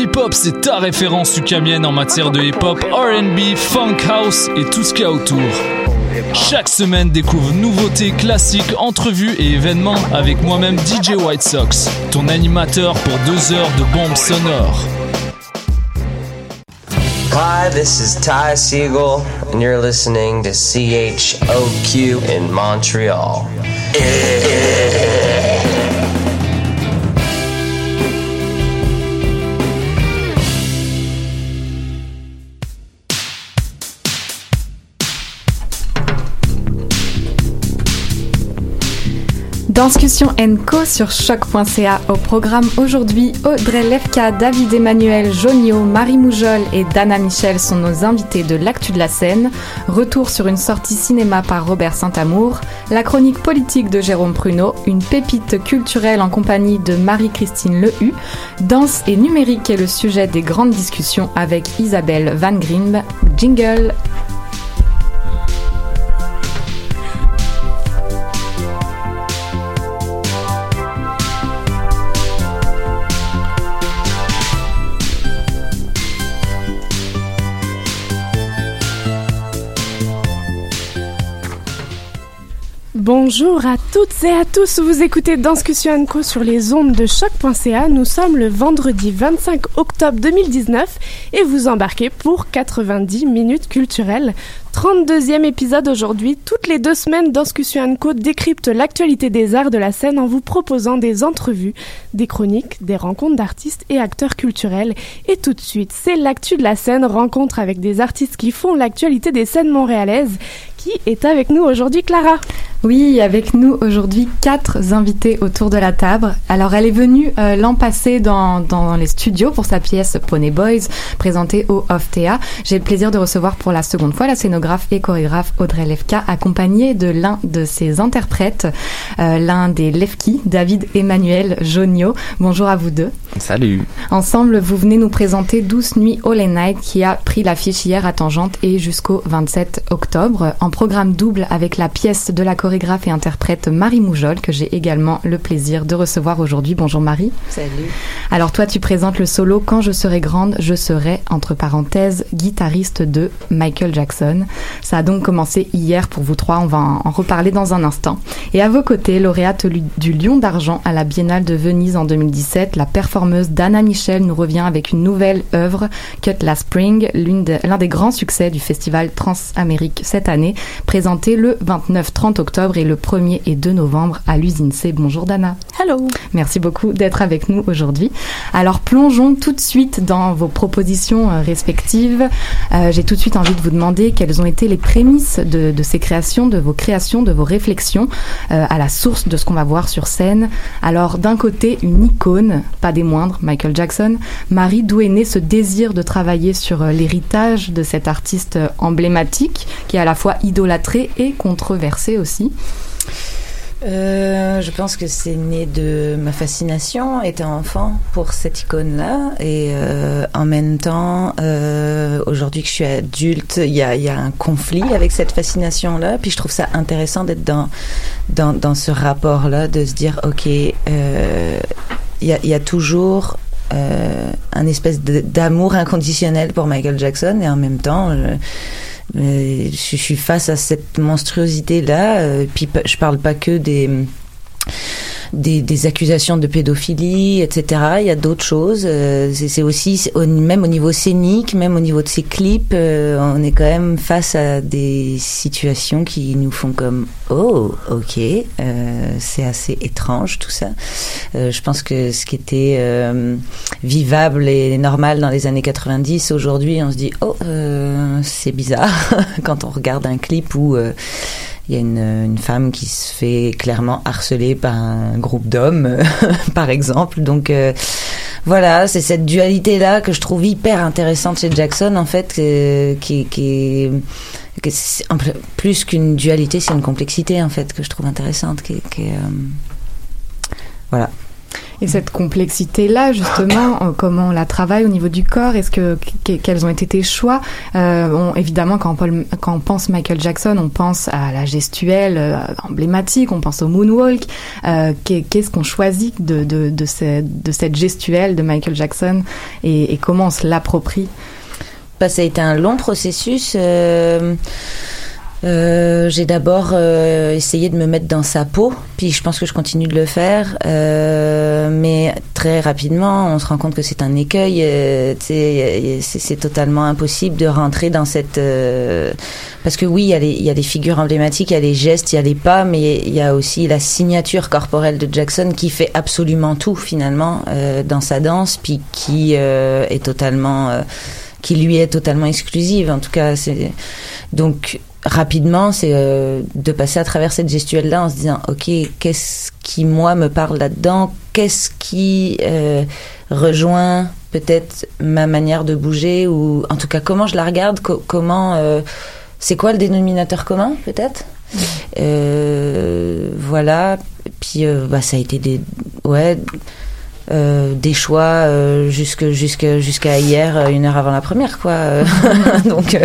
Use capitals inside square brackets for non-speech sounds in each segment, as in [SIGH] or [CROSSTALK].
Hip-Hop, c'est ta référence ukamienne en matière de hip-hop, RB, funk house et tout ce qu'il y a autour. Chaque semaine, découvre nouveautés, classiques, entrevues et événements avec moi-même DJ White Sox, ton animateur pour deux heures de bombes sonores. Hi, this is Ty Siegel, and you're listening to CHOQ in Montreal. Danscussion Co sur choc.ca. Au programme aujourd'hui, Audrey Lefka, David Emmanuel, Jonio, Marie Moujol et Dana Michel sont nos invités de l'actu de la scène. Retour sur une sortie cinéma par Robert Saint-Amour. La chronique politique de Jérôme Pruneau. Une pépite culturelle en compagnie de Marie-Christine Lehu. Danse et numérique est le sujet des grandes discussions avec Isabelle Van Grimb. Jingle. Bonjour à toutes et à tous, vous écoutez Danscussion Co sur les ondes de choc.ca. Nous sommes le vendredi 25 octobre 2019 et vous embarquez pour 90 minutes culturelles. 32e épisode aujourd'hui. Toutes les deux semaines, Danscussion Co décrypte l'actualité des arts de la scène en vous proposant des entrevues, des chroniques, des rencontres d'artistes et acteurs culturels. Et tout de suite, c'est l'actu de la scène, rencontre avec des artistes qui font l'actualité des scènes montréalaises. Qui est avec nous aujourd'hui, Clara? Oui, avec nous aujourd'hui quatre invités autour de la table. Alors, elle est venue euh, l'an passé dans, dans les studios pour sa pièce Pony Boys, présentée au OFTA. J'ai le plaisir de recevoir pour la seconde fois la scénographe et chorégraphe Audrey Lefka, accompagnée de l'un de ses interprètes, euh, l'un des Lefki, David Emmanuel Jonio. Bonjour à vous deux. Salut. Ensemble, vous venez nous présenter Douce Nuit All Night qui a pris l'affiche hier à Tangente et jusqu'au 27 octobre en programme double avec la pièce de la chorégraphe chorégraphe et interprète Marie Moujol, que j'ai également le plaisir de recevoir aujourd'hui. Bonjour Marie. Salut. Alors toi, tu présentes le solo Quand je serai grande, je serai, entre parenthèses, guitariste de Michael Jackson. Ça a donc commencé hier pour vous trois, on va en reparler dans un instant. Et à vos côtés, lauréate du Lion d'Argent à la Biennale de Venise en 2017, la performeuse Dana Michel nous revient avec une nouvelle œuvre, Cut La Spring, l'un des grands succès du festival Transamérique cette année, présenté le 29-30 octobre et le 1er et 2 novembre à l'usine C. Bonjour Dana. Hello. Merci beaucoup d'être avec nous aujourd'hui. Alors plongeons tout de suite dans vos propositions euh, respectives. Euh, j'ai tout de suite envie de vous demander quelles ont été les prémices de, ces créations, de vos créations, de vos réflexions euh, à la source de ce qu'on va voir sur scène. Alors d'un côté, une icône, pas des moindres, Michael Jackson. Marie, d'où est né ce désir de travailler sur l'héritage de cet artiste emblématique qui est à la fois idolâtré et controversé aussi? Euh, je pense que c'est né de ma fascination étant enfant pour cette icône-là et euh, en même temps, euh, aujourd'hui que je suis adulte, il y a, un conflit avec cette fascination-là. Puis je trouve ça intéressant d'être dans, ce rapport-là, de se dire ok, il y a, y a toujours un espèce d'amour inconditionnel pour Michael Jackson et en même temps je, suis face à cette monstruosité là euh, puis je parle pas que des des, des, accusations de pédophilie, etc. Il y a d'autres choses. Euh, c'est aussi, au, même au niveau scénique, même au niveau de ces clips, euh, on est quand même face à des situations qui nous font comme oh, ok, euh, c'est assez étrange tout ça. Euh, je pense que ce qui était euh, vivable et normal dans les années 90, aujourd'hui, on se dit oh, c'est bizarre [LAUGHS] quand on regarde un clip où il y a une, femme qui se fait clairement harceler par un groupe d'hommes, [LAUGHS] par exemple. Donc euh, voilà, c'est cette dualité là que je trouve hyper intéressante chez Jackson en fait, euh, qui, qui plus qu'une dualité, c'est une complexité en fait que je trouve intéressante. Qui euh, voilà. Et cette complexité-là, justement, euh, comment on la travaille au niveau du corps Est-ce que, quels ont été tes choix? Euh, Évidemment, quand on, quand on, pense Michael Jackson, on pense à la gestuelle euh, emblématique, on pense au moonwalk. Euh, Qu'est-ce qu'on choisit de, de, de, de, cette gestuelle de Michael Jackson et, et comment on se l'approprie? Bah, Ça a été un long processus. Euh j'ai d'abord euh, essayé de me mettre dans sa peau, puis je pense que je continue de le faire, euh, mais très rapidement, on se rend compte que c'est un écueil. Euh, c'est totalement impossible de rentrer dans cette euh, parce que oui, il y, a les, y a des figures emblématiques, il y a les gestes, il y a les pas, mais il y a aussi la signature corporelle de Jackson qui fait absolument tout finalement dans sa danse, puis qui est totalement qui lui est totalement exclusive. En tout cas, c'est donc rapidement, c'est euh, de passer à travers cette gestuelle-là en se disant, ok, qu'est-ce qui moi me parle là-dedans? Qu'est-ce qui euh, rejoint peut-être ma manière de bouger ou en tout cas comment je la regarde? Comment euh, c'est quoi le dénominateur commun peut-être? Voilà. Puis bah, ça a été des ouais. des choix jusque jusque jusqu'à hier une heure avant la première quoi [LAUGHS] donc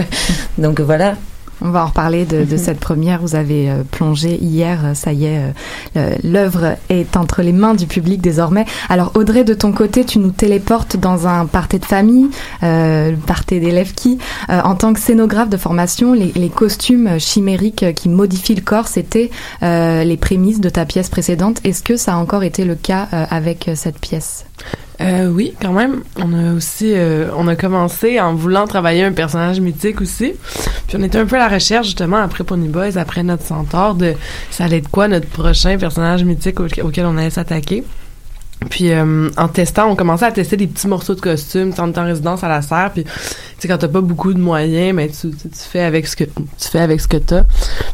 donc voilà on va en reparler de, de [LAUGHS] cette première. Vous avez euh, plongé hier, euh, ça y est, euh, l'œuvre est entre les mains du public désormais. Alors Audrey, de ton côté, tu nous téléportes dans un party de famille, euh, party d'élèves qui, en tant que scénographe de formation, les, les costumes chimériques qui modifient le corps, c'était les prémices de ta pièce précédente. Est-ce que ça a encore été le cas avec cette pièce? Euh, oui, quand même. On a aussi, euh, on a commencé en voulant travailler un personnage mythique aussi. Puis on était un peu à la recherche justement après Pony Boys, après notre Centaure, de ça allait être quoi notre prochain personnage mythique auquel on allait s'attaquer. Puis euh, en testant, on commençait à tester des petits morceaux de costumes, tu en résidence à la serre, puis tu sais quand t'as pas beaucoup de moyens, mais tu, tu, fais avec ce que tu fais avec ce que t'as.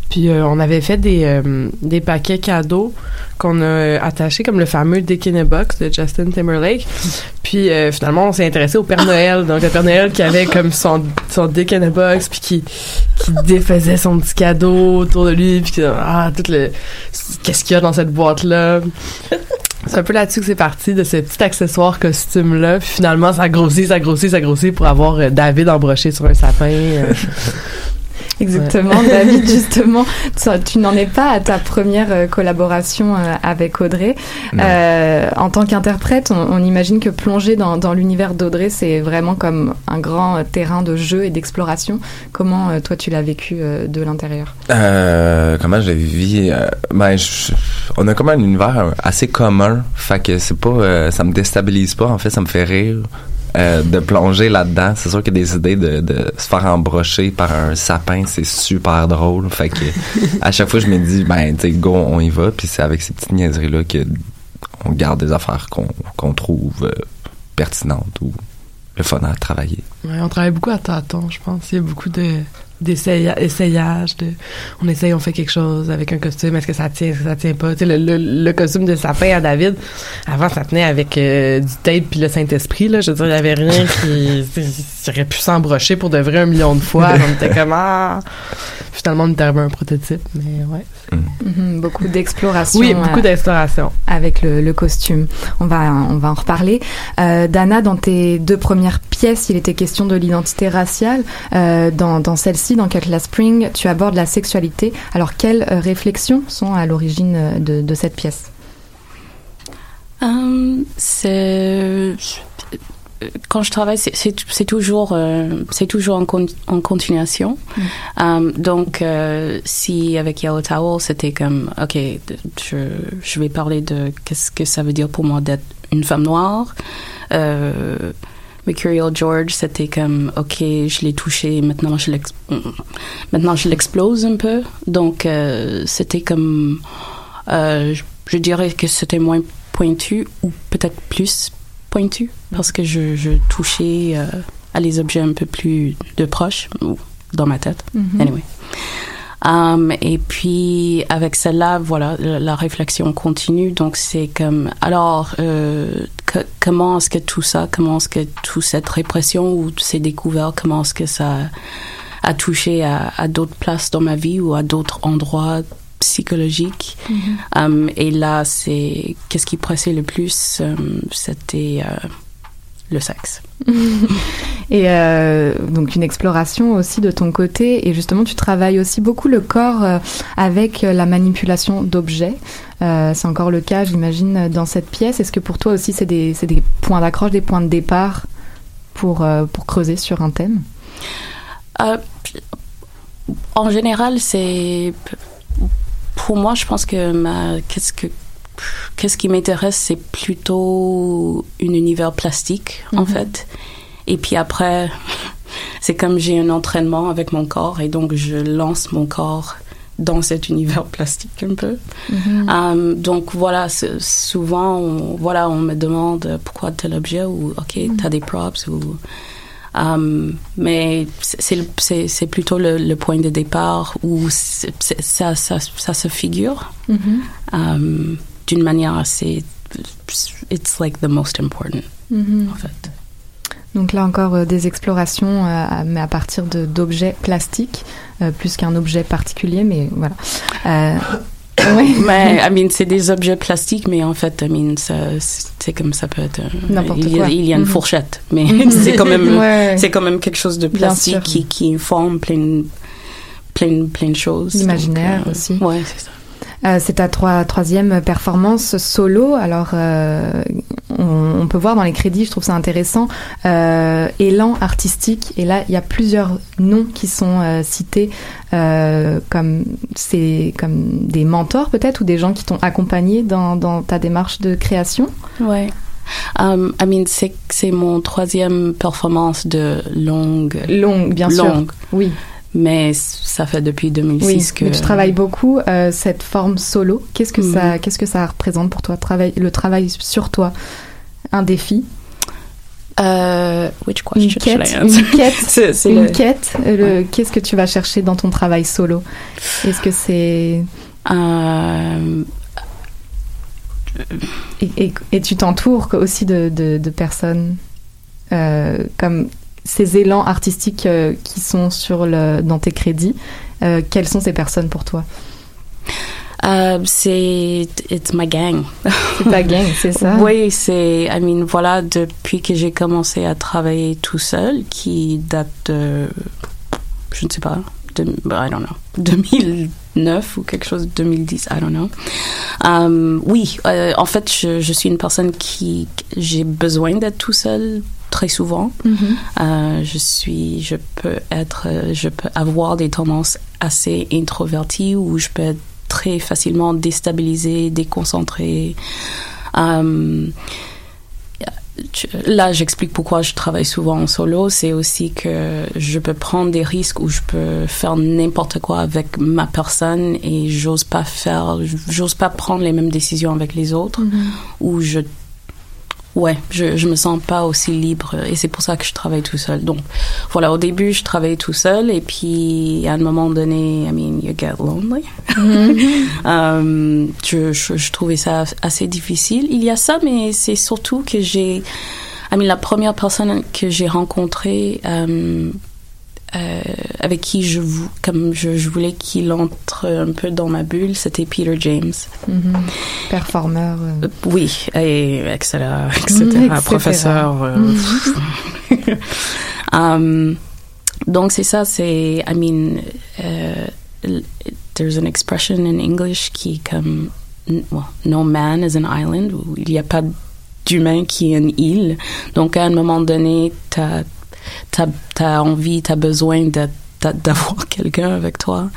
Puis euh, on avait fait des euh, des paquets cadeaux qu'on a attachés comme le fameux Dick in a Box de Justin Timberlake. Puis finalement, on s'est intéressé au Père Noël, donc le Père Noël qui avait comme son son Dick in a Box puis qui qui défaisait son petit cadeau autour de lui puis ah tout le qu'est-ce qu'il y a dans cette boîte là. C'est un peu là-dessus que c'est parti, de ce petit accessoire costume-là. Puis finalement, ça grossit, ça grossit, ça grossit pour avoir euh, David embroché sur un sapin. Euh. [LAUGHS] Exactement, David, [LAUGHS] justement, tu, n'en es pas à ta première euh, collaboration euh, avec Audrey. Euh, en tant qu'interprète, on, imagine que plonger dans, dans l'univers d'Audrey, c'est vraiment comme un grand terrain de jeu et d'exploration. Comment toi tu l'as vécu de l'intérieur? Comment je l'ai vécu Ben, on a comme un univers assez commun, fait que c'est pas, ça me déstabilise pas. En fait, ça me fait rire. Euh, de plonger là-dedans. C'est sûr que des idées de, de, se faire embrocher par un sapin, c'est super drôle. Fait que [LAUGHS] à chaque fois, je me dis, ben, tu sais, go, on y va. Puis c'est avec ces petites niaiseries-là que on garde des affaires qu'on qu'on trouve euh, pertinentes ou le fun à travailler. Ouais, on travaille beaucoup à tâtons, je pense. Il y a beaucoup de d'essayage, de on essaye, on fait quelque chose avec un costume, est-ce que ça tient, est-ce que ça tient pas? Tu sais, le, le, costume de sapin à David, avant ça tenait avec euh, du tape puis le Saint-Esprit, là. Je veux dire, il y avait rien qui, [LAUGHS] qui aurait pu s'embrocher pour de vrai un million de fois. [LAUGHS] on était comme, ah! finalement, on est arrivé à un prototype, mais ouais. Mhm, beaucoup d'exploration. Oui, beaucoup euh, d'exploration. avec le, le costume. On va, on va en reparler. Euh, Dana, dans tes deux premières pièces, il était question de l'identité raciale. Euh, dans dans celle-ci, dans Cutlass Spring, tu abordes la sexualité. Alors, quelles euh, réflexions sont à l'origine de, de cette pièce? C'est quand je travaille, c'est- toujours euh, c'est toujours en, con- en continuation. Euh, donc, euh, si avec Yellow Towel, c'était comme ok, je je vais parler de qu'est-ce que ça veut dire pour moi d'être une femme noire. Euh, Mercurial George, c'était comme ok, je l'ai touché, maintenant je l'ex- maintenant je l'explose un peu. Donc, c'était comme je, je dirais que c'était moins pointu ou peut-être plus pointu parce que je, je touchais euh, à les objets un peu plus de proche dans ma tête. Mhm. Anyway. Um, et puis avec celle-là, voilà, la, la réflexion continue. Donc c'est comme alors euh, que- comment est-ce que tout ça, comment est-ce que toute cette répression ou ces découvertes, comment est-ce que ça a touché à, à d'autres places dans ma vie ou à d'autres endroits psychologiques. Um, et là, c'est qu'est-ce qui pressait le plus, um, c'était euh, le sexe. [LAUGHS] Et euh, donc une exploration aussi de ton côté. Et justement, tu travailles aussi beaucoup le corps euh, avec la manipulation d'objets. C'est encore le cas, j'imagine, dans cette pièce. Est-ce que pour toi aussi, c'est des, des points d'accroche, des points de départ pour, pour creuser sur un thème? En général, c'est pour moi, je pense que ma qu'est-ce que qu'est-ce qui m'intéresse, c'est plutôt un univers plastique en Mhm. fait. Et puis après, [LAUGHS] c'est comme j'ai un entraînement avec mon corps et donc je lance mon corps dans cet univers plastique un peu. Mhm. Um, donc voilà, souvent, on, voilà, on me demande pourquoi tel objet ou ok, t'as des props ou. Um, mais c'est- plutôt le, le point de départ où ça, ça, ça se figure Mhm. um, d'une manière assez. It's like the most important, Mhm. en fait. Donc là encore euh, des explorations, euh, mais à partir d'objets plastiques, euh, plus qu'un objet particulier, mais voilà. Oui. [LAUGHS] Mais, [LAUGHS] I mean, c'est des objets plastiques, mais en fait, I mean, ça, c'est comme ça peut être. euh, N'importe quoi. Il y a une Mhm. fourchette, mais Mhm. [LAUGHS] c'est quand même, Ouais. c'est quand même quelque chose de plastique qui, qui forme plein, plein, plein de choses. L'imaginaire euh, aussi. Ouais, c'est ça. Euh, c'est ta troi- troisième performance solo. Alors, euh, on, on peut voir dans les crédits, je trouve ça intéressant, euh, élan artistique. Et là, il y a plusieurs noms qui sont euh, cités euh, comme c'est comme des mentors peut-être ou des gens qui t'ont accompagné dans, dans ta démarche de création. Ouais. Um, I mean, c'est, c'est mon troisième performance de longue. Longue, bien sûr. Longue. Oui. Mais ça fait depuis 2006 Oui, que. mais tu travailles beaucoup euh, cette forme solo. Qu'est-ce que ça, qu'est-ce que ça représente pour toi, travail, le travail sur toi, un défi, Euh, which une question quête, should I answer? une quête, [LAUGHS] une le- quête. euh, Qu'est-ce que tu vas chercher dans ton travail solo? Est-ce que c'est Euh, et, et- et tu t'entoures aussi de, de- de personnes comme ces élans artistiques euh, qui sont sur le dans tes crédits. euh, quelles sont ces personnes pour toi? Euh, c'est it's my gang. [LAUGHS] C'est ta gang, c'est ça? Oui, c'est I mean voilà depuis que j'ai commencé à travailler tout seul qui date de je ne sais pas de, I don't know 2009 ou quelque chose 2010 I don't know. Um, oui, euh, en fait je, je suis une personne qui j'ai besoin d'être tout seul très souvent. Mhm. Euh, je suis, je peux être, je peux avoir des tendances assez introverties où je peux être très facilement déstabilisée, déconcentrée. Euh, là, j'explique pourquoi je travaille souvent en solo. C'est aussi que je peux prendre des risques où je peux faire n'importe quoi avec ma personne et j'ose pas faire, j'ose pas prendre les mêmes décisions avec les autres Mhm. où je Ouais, je, je me sens pas aussi libre et c'est pour ça que je travaille tout seul. Donc, voilà, au début, je travaillais tout seul et puis à un moment donné, I mean, you get lonely. [LAUGHS] Euh, je, je, je trouvais ça assez difficile. Il y a ça, mais c'est surtout que j'ai, I mean, la première personne que j'ai rencontrée, euh, euh, avec qui je vou- comme je, je voulais qu'il entre un peu dans ma bulle, c'était Peter James. Mhm. Performeur. euh. Euh, Oui, et etc., etc. etc. Professeur. euh, Mhm. [LAUGHS] um, donc c'est ça, c'est, I mean, l- there's an expression in English qui est comme, well, no man is an island, où il n'y a pas d'humain qui est une île. Donc à un moment donné, t'as t'as as envie, t'as besoin d'avoir [LAUGHS] quelqu'un avec toi.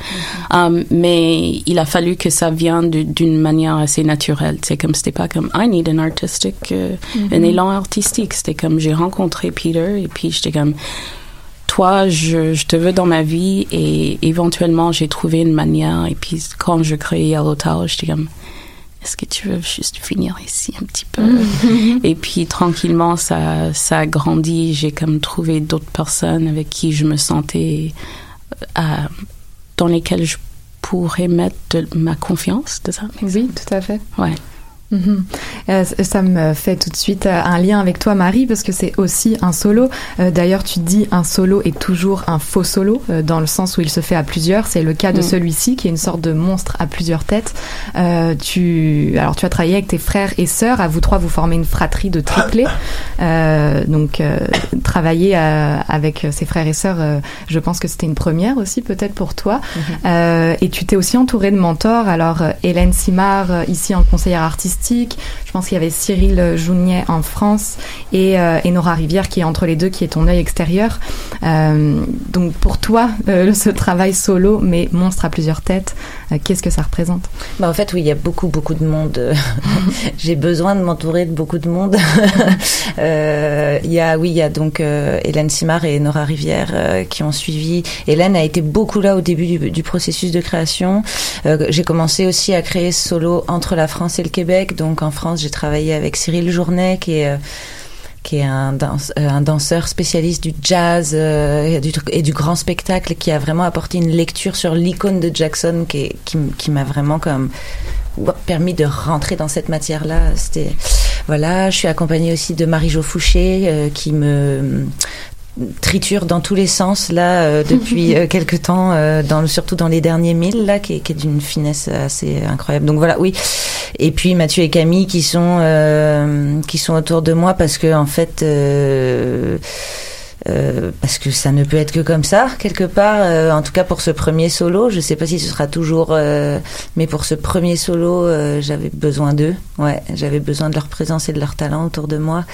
Um, mais il a fallu que ça vienne d'une manière assez naturelle. C'est comme c'était pas comme I need an artistic, euh, un Mhm. élan artistique. C'était comme j'ai rencontré Peter et puis j'étais comme toi, je, je te veux dans ma vie et éventuellement j'ai trouvé une manière. Et puis quand je créais Yellow Tower, j'étais comme est-ce que tu veux juste finir ici un petit peu? Et puis tranquillement, ça, ça a grandi. J'ai comme trouvé d'autres personnes avec qui je me sentais, euh, à- dans lesquelles je pourrais mettre de ma confiance. De ça? Oui, tout à fait. Ouais. Mhm. Euh, ça me fait tout de suite euh, un lien avec toi, Marie, parce que c'est aussi un solo. Euh, D'ailleurs, tu dis un solo est toujours un faux solo, euh, dans le sens où il se fait à plusieurs. C'est le cas de Mm. celui-ci, qui est une sorte de monstre à plusieurs têtes. Tu, alors, tu as travaillé avec tes frères et sœurs. À vous trois, vous formez une fratrie de triplés. [LAUGHS] Donc, travailler avec ses frères et sœurs, je pense que c'était une première aussi, peut-être pour toi. Euh, et tu t'es aussi entouré de mentors. Alors, Hélène Simard, ici en conseillère artistique. Je pense qu'il y avait Cyril Jougnet en France et, euh, et Nora Rivière qui est entre les deux, qui est ton œil extérieur. Euh, donc, pour toi, euh, [LAUGHS] ce travail solo, mais monstre à plusieurs têtes, euh, qu'est-ce que ça représente? Bah en fait, oui, il y a beaucoup, beaucoup de monde. [LAUGHS] [LAUGHS] J'ai besoin de m'entourer de beaucoup de monde. Il y a, oui, il y a donc Hélène Simard et Nora Rivière qui ont suivi. Hélène a été beaucoup là au début du, du processus de création. J'ai commencé aussi à créer solo entre la France et le Québec. Donc en France, j'ai travaillé avec Cyril Journet, qui est euh, euh, un danseur spécialiste du jazz euh, et, du, grand spectacle, qui a vraiment apporté une lecture sur l'icône de Jackson, qui, m'a vraiment comme permis de rentrer dans cette matière-là. Voilà. Je suis accompagnée aussi de Marie-Jo Fouché, qui me triture dans tous les sens là euh, depuis [LAUGHS] euh, quelque temps euh, dans le, surtout dans les derniers milles là qui est, qui est d'une finesse assez incroyable. Donc voilà oui. Et puis Mathieu et Camille qui sont euh, qui sont autour de moi parce que en fait euh, euh, parce que ça ne peut être que comme ça quelque part euh, en tout cas pour ce premier solo. Je sais pas si ce sera toujours euh, mais pour ce premier solo euh, j'avais besoin d'eux. Ouais j'avais besoin de leur présence et de leur talent autour de moi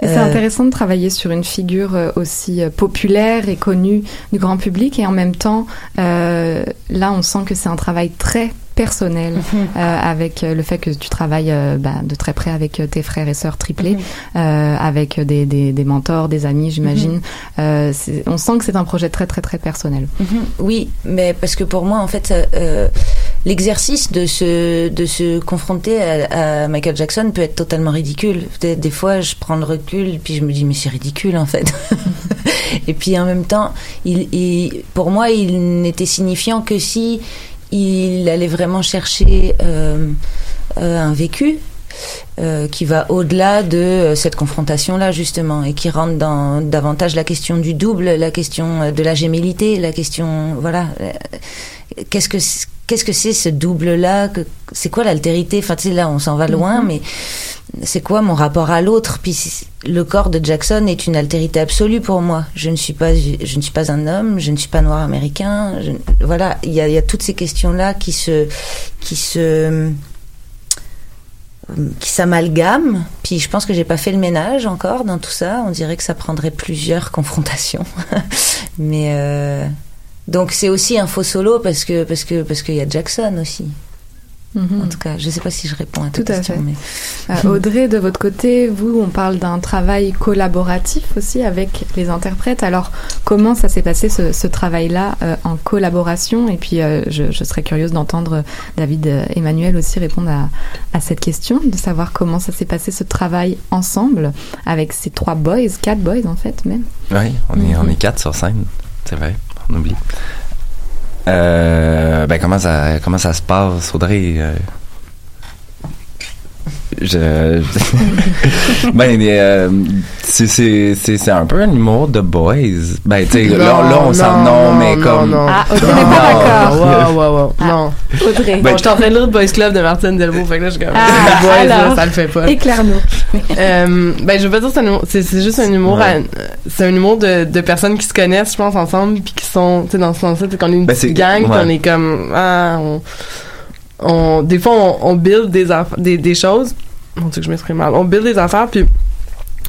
c'est Euh, intéressant de travailler sur une figure euh, aussi euh, populaire et connue du grand public. Et en même temps, euh, là, on sent que c'est un travail très personnel Mhm. [LAUGHS] euh, avec euh, le fait que tu travailles euh, bah, de très près avec tes frères et sœurs triplés, Mhm. euh, avec des, des, des mentors, des amis, j'imagine. Euh, c'est- on sent que c'est un projet très très très personnel. Mhm. Oui, mais parce que pour moi, en fait, euh, l'exercice de se, de se confronter à, à Michael Jackson peut être totalement ridicule. Des, des fois, je prends le recul, puis je me dis, mais c'est ridicule, en fait. [LAUGHS] Et puis, en même temps, il, il- pour moi, il n'était signifiant que si il allait vraiment chercher euh, euh, un vécu. euh, qui va au-delà de cette confrontation-là justement et qui rentre dans davantage la question du double, la question de la gémilité, la question voilà qu'est-ce que qu'est-ce que c'est ce double-là C'est quoi l'altérité? Enfin, tu sais, là, on s'en va loin, Mhm. mais c'est quoi mon rapport à l'autre? Puis le corps de Jackson est une altérité absolue pour moi. Je ne suis pas, je ne suis pas un homme, je ne suis pas noir américain. je- voilà, il y a, il y a toutes ces questions-là qui se, qui se, qui s'amalgament. Puis je pense que j'ai pas fait le ménage encore dans tout ça. On dirait que ça prendrait plusieurs confrontations, [LAUGHS] mais. euh, donc c'est aussi un faux solo parce que parce que parce qu'il y a Jackson aussi. En tout cas, je sais pas si je réponds à ta Tout à fait. mais Euh, Audrey, de votre côté, vous, on parle d'un travail collaboratif aussi avec les interprètes. Alors, comment ça s'est passé ce, ce travail-là euh, en collaboration? Et puis, euh, je, je serais curieuse d'entendre David euh, Emmanuel aussi répondre à, à cette question, de savoir comment ça s'est passé ce travail ensemble avec ces trois boys, quatre boys en fait même. Oui, on est, on est quatre sur scène. C'est vrai, on oublie. Euh, ben comment ça, comment ça se passe, Audrey? Je, [LAUGHS] ben, euh, c'est, c'est, c'est, c'est un peu un humour de boys. Ben, tu sais, là, là, on s'en, non, mais comme. Non, Ah, Audrey n'est pas d'accord. Wow, wow, wow. Ah. Non. Audrey. Bon, je suis en train de lire le Boys Club de Martine Delvaux, fait que là, je suis comme. Ah, boys, là, alors, ça le fait pas. Éclaire-nous. Euh, ben, je veux pas dire que c'est un humour, c'est, juste un humour, Ouais. à- c'est un humour de, de personnes qui se connaissent, je pense, ensemble, puis qui sont, tu sais, dans ce sens-là, qu'on est une Ben, petite gang, puis ouais. on est comme, ah, on, on, des fois, on, on build des des, des choses. Mon Dieu, que je m'exprime mal. On build des affaires, puis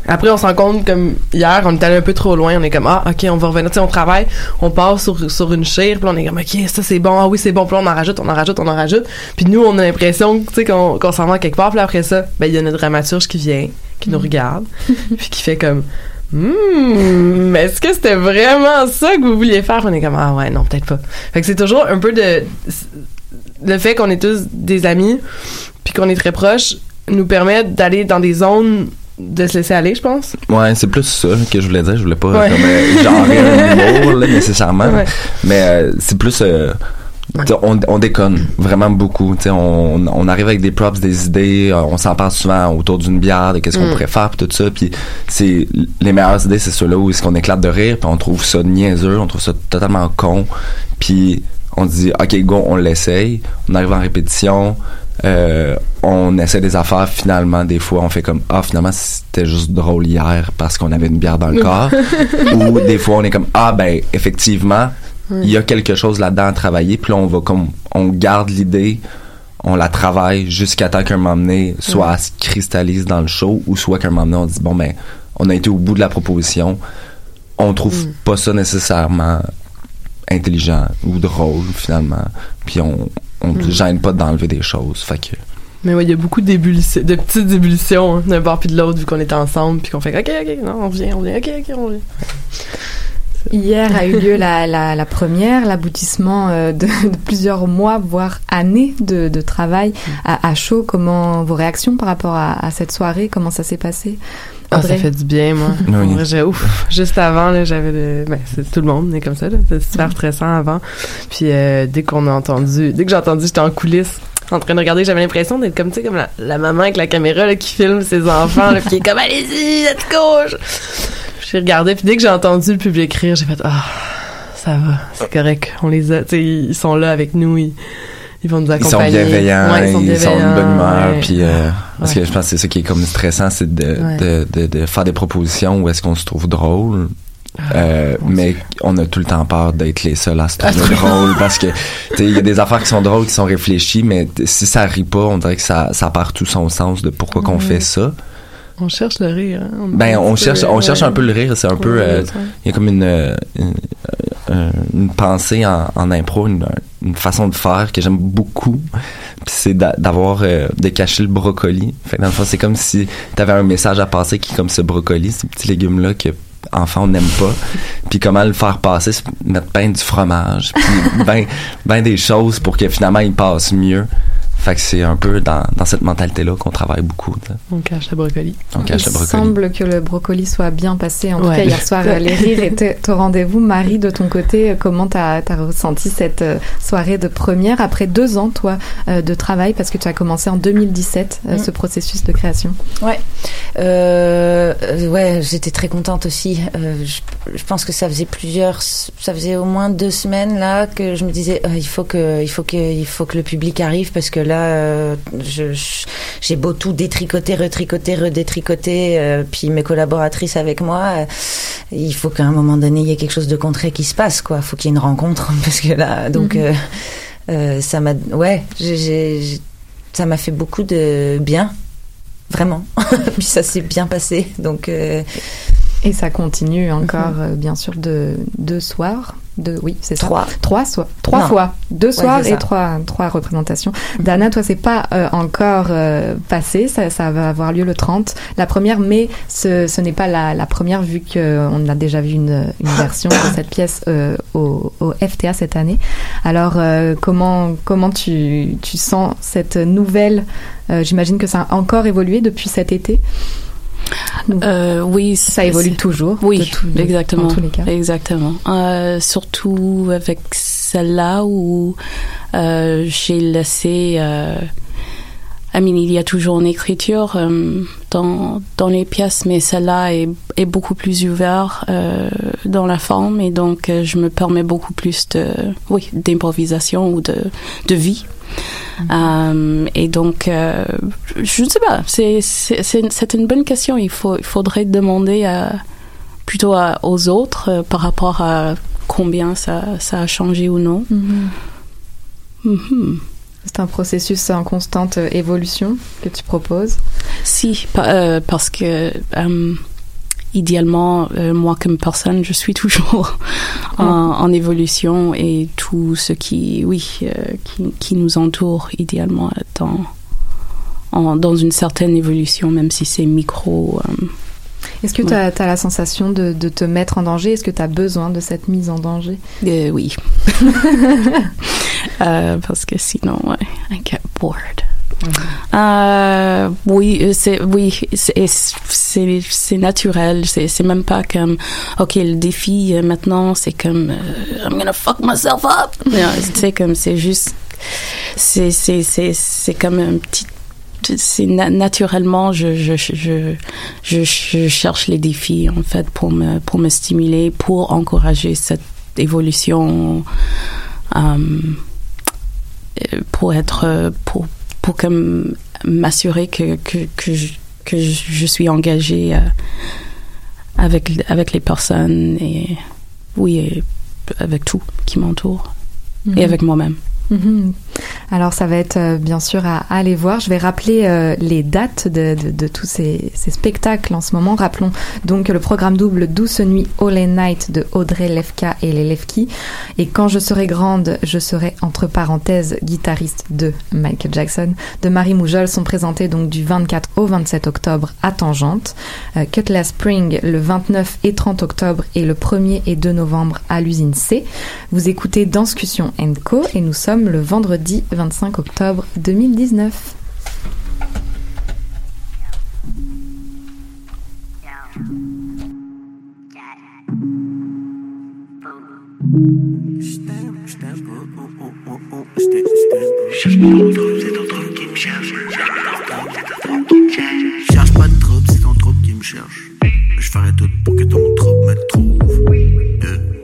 après, on se rend compte, comme hier, on est allé un peu trop loin. On est comme, ah, OK, on va revenir. Tu sais, on travaille, on part sur, sur une chire, puis on est comme, OK, ça c'est bon, ah oui, c'est bon, puis là, on en rajoute, on en rajoute, on en rajoute. Puis nous, on a l'impression, tu sais, qu'on s'en va quelque part, puis après ça, ben, il y a notre dramaturge qui vient, qui nous regarde, [LAUGHS] puis qui fait comme, Hum, est-ce que c'était vraiment ça que vous vouliez faire? Puis on est comme, ah ouais, non, peut-être pas. Fait que c'est toujours un peu de. Le fait qu'on est tous des amis, puis qu'on est très proches, nous permet d'aller dans des zones de se laisser aller, je pense. Ouais, c'est plus ça que je voulais dire. Je voulais pas Ouais. comme, euh, genrer un [LAUGHS] humour là, nécessairement, Ouais. mais euh, c'est plus euh, on, on déconne vraiment beaucoup. On, on arrive avec des props, des idées, euh, on s'en parle souvent autour d'une bière, de qu'est-ce qu'on Mm. pourrait faire, puis tout ça. Puis c'est les meilleures idées, c'est ceux-là où est-ce qu'on éclate de rire, puis on trouve ça niaiseux, on trouve ça totalement con, puis on dit ok go, on l'essaye. On arrive en répétition. Euh, on essaie des affaires finalement des fois on fait comme ah finalement c'était juste drôle hier parce qu'on avait une bière dans le corps. [LAUGHS] Ou des fois on est comme ah ben effectivement il y a quelque chose là-dedans à travailler. Puis là on va comme on garde l'idée on la travaille jusqu'à temps qu'un moment donné soit elle se cristallise dans le show ou soit qu'un moment donné on dit bon ben on a été au bout de la proposition. On trouve pas ça nécessairement intelligent ou drôle finalement. Puis on on Mm. ne gêne pas d'enlever des choses fait que Mais ouais, il y a beaucoup d'ébullitions, de petites ébullitions hein, d'un bord puis de l'autre, vu qu'on est ensemble, puis qu'on fait OK, OK, non, on vient, on vient, OK, OK, on vient. Hier a eu lieu la, la, la première, l'aboutissement euh, de, [LAUGHS] de plusieurs mois, voire années de, de travail à, à chaud. Comment vos réactions par rapport à, à cette soirée? Comment ça s'est passé? Ah, ça fait du bien, moi. Oui. Ouf. Juste avant, là, j'avais le. Ben, c'est tout le monde, est comme ça, là. C'était super stressant avant. Puis, euh, dès qu'on a entendu. Dès que j'ai entendu, j'étais en coulisses. En train de regarder, j'avais l'impression d'être comme, tu sais, comme la, la maman avec la caméra, là, qui filme ses enfants, là, puis qui est comme, allez-y, let's go! J'ai regardé, puis dès que j'ai entendu le public rire, j'ai fait, ah, ça va, c'est correct. On les a, tu sais, ils sont là avec nous, ils, ils vont nous ils sont bienveillants, Ouais, ils sont, de bienveillants, bonne humeur, ouais. puis euh, parce Ouais. que je pense que c'est ça qui est comme stressant, c'est de, de, de, de faire des propositions où est-ce qu'on se trouve drôle. Ah, Euh, mais on a tout le temps peur d'être les seuls à se trouver drôle parce que tu sais, il y a des affaires qui sont drôles qui sont réfléchies mais si ça rit pas on dirait que ça, ça perd tout son sens de pourquoi qu'on fait ça On cherche le rire. Hein. ben on cherche on cherche un peu le rire c'est un peu euh, il y a comme une euh, une, une pensée en, en impro une, une façon de faire que j'aime beaucoup. Puis c'est d'a- d'avoir euh, de cacher le brocoli. Fait que dans le fond c'est comme si t'avais un message à passer qui est comme ce brocoli ce petit légume là que enfant on n'aime pas. Puis comment le faire passer c'est mettre ben du fromage puis [LAUGHS] ben ben des choses pour que finalement il passe mieux fait que c'est un peu dans, dans cette mentalité là qu'on travaille beaucoup. On cache le brocoli. on cache Il le brocoli semble que le brocoli soit bien passé. En tout cas, hier soir, les rires étaient au rendez-vous. Marie, de ton côté, euh, comment t'as as ressenti cette euh, soirée de première après deux ans, toi, euh, de travail, parce que tu as commencé en 2017 euh, Mm. ce processus de création. Ouais, euh, ouais, j'étais très contente aussi. Euh, je, je pense que ça faisait plusieurs, ça faisait au moins deux semaines là que je me disais, euh, il faut que, il faut que, il faut que le public arrive parce que là, euh, je, je- j'ai beau tout détricoter, retricoter, redétricoter, euh, puis mes collaboratrices avec moi, euh, il faut qu'à un moment donné il y ait quelque chose de concret qui se passe, quoi. Faut qu'il y ait une rencontre [LAUGHS] parce que là, donc, Mhm. euh, euh, ça m'a, ouais, ça m'a fait beaucoup de bien vraiment. [LAUGHS] Puis ça s'est bien passé. Donc, euh, Et ça continue encore, euh, bien sûr, de deux soirs. De, oui, c'est. Trois. Trois, soirs. trois Non. fois. Deux Ouais, soirs et trois, trois représentations. Dana, toi, c'est pas euh, encore euh, passé. Ça, ça va avoir lieu le 30. La première, mais ce, ce n'est pas la, la première vu qu'on a déjà vu une, une version de cette pièce euh, au, au FTA cette année. Alors, euh, comment, comment tu, tu sens cette nouvelle euh, J'imagine que ça a encore évolué depuis cet été. Euh, oui, Ça évolue toujours. Oui, de tout- de- exactement. Dans tous les cas. Exactement. Euh, surtout avec celle-là où euh, j'ai laissé euh, I mean, il y a toujours une écriture euh, dans, dans les pièces, mais celle-là est, est beaucoup plus ouverte euh, dans la forme et donc euh, je me permets beaucoup plus de, oui, d'improvisation ou de, de vie. Euh, et donc, je ne sais pas, c'est, c'est, c'est, c'est une bonne question. Il, faut, il faudrait demander à, plutôt à- aux autres euh, par rapport à combien ça, ça a changé ou non. Mhm. C'est un processus en constante euh, évolution que tu proposes? Si, euh, parce que euh, idéalement, euh, moi comme personne, je suis [LAUGHS] toujours en, en évolution et tout ce qui, oui, euh, qui, qui nous entoure idéalement est en, en- dans une certaine évolution, même si c'est micro. euh, Est-ce que tu as, la sensation de, de te mettre en danger? Est-ce que tu as besoin de cette mise en danger? Euh, oui. [LAUGHS] Euh, parce que sinon, I get bored. Euh, oui, euh, c'est oui, c'est naturel. C'est même pas comme ok le défi maintenant c'est comme I'm gonna fuck myself up. C'est comme c'est juste c'est c'est c'est c'est comme un petit c'est na- naturellement je je, je je je cherche les défis en fait pour me pour me stimuler pour encourager cette évolution euh, pour être pour pour comme m'assurer que que que je, que je, je suis engagée euh, avec avec les personnes et oui et avec tout qui m'entoure Mhm. et avec moi-même. Mhm. Alors ça va être euh, bien sûr à, aller voir. Je vais rappeler euh, les dates de, de, tous ces, spectacles en ce moment. Rappelons donc le programme double Douce Nuit All Night de Audrey Lefka et les Lefki. Et quand je serai grande, je serai entre parenthèses guitariste de Michael Jackson. De Marie Moujol sont présentés donc du 24 au 27 octobre à Tangente. Euh, Cutlass Spring le 29 et 30 octobre et le 1er et 2 novembre à l'usine C. Vous écoutez Danscussion Co et nous sommes le vendredi 25 octobre 2019. Cherche pas ton trouble, c'est ton trouble qui me cherche. De trouble qui me cherche. Je ferai tout pour que ton trouble me trouve.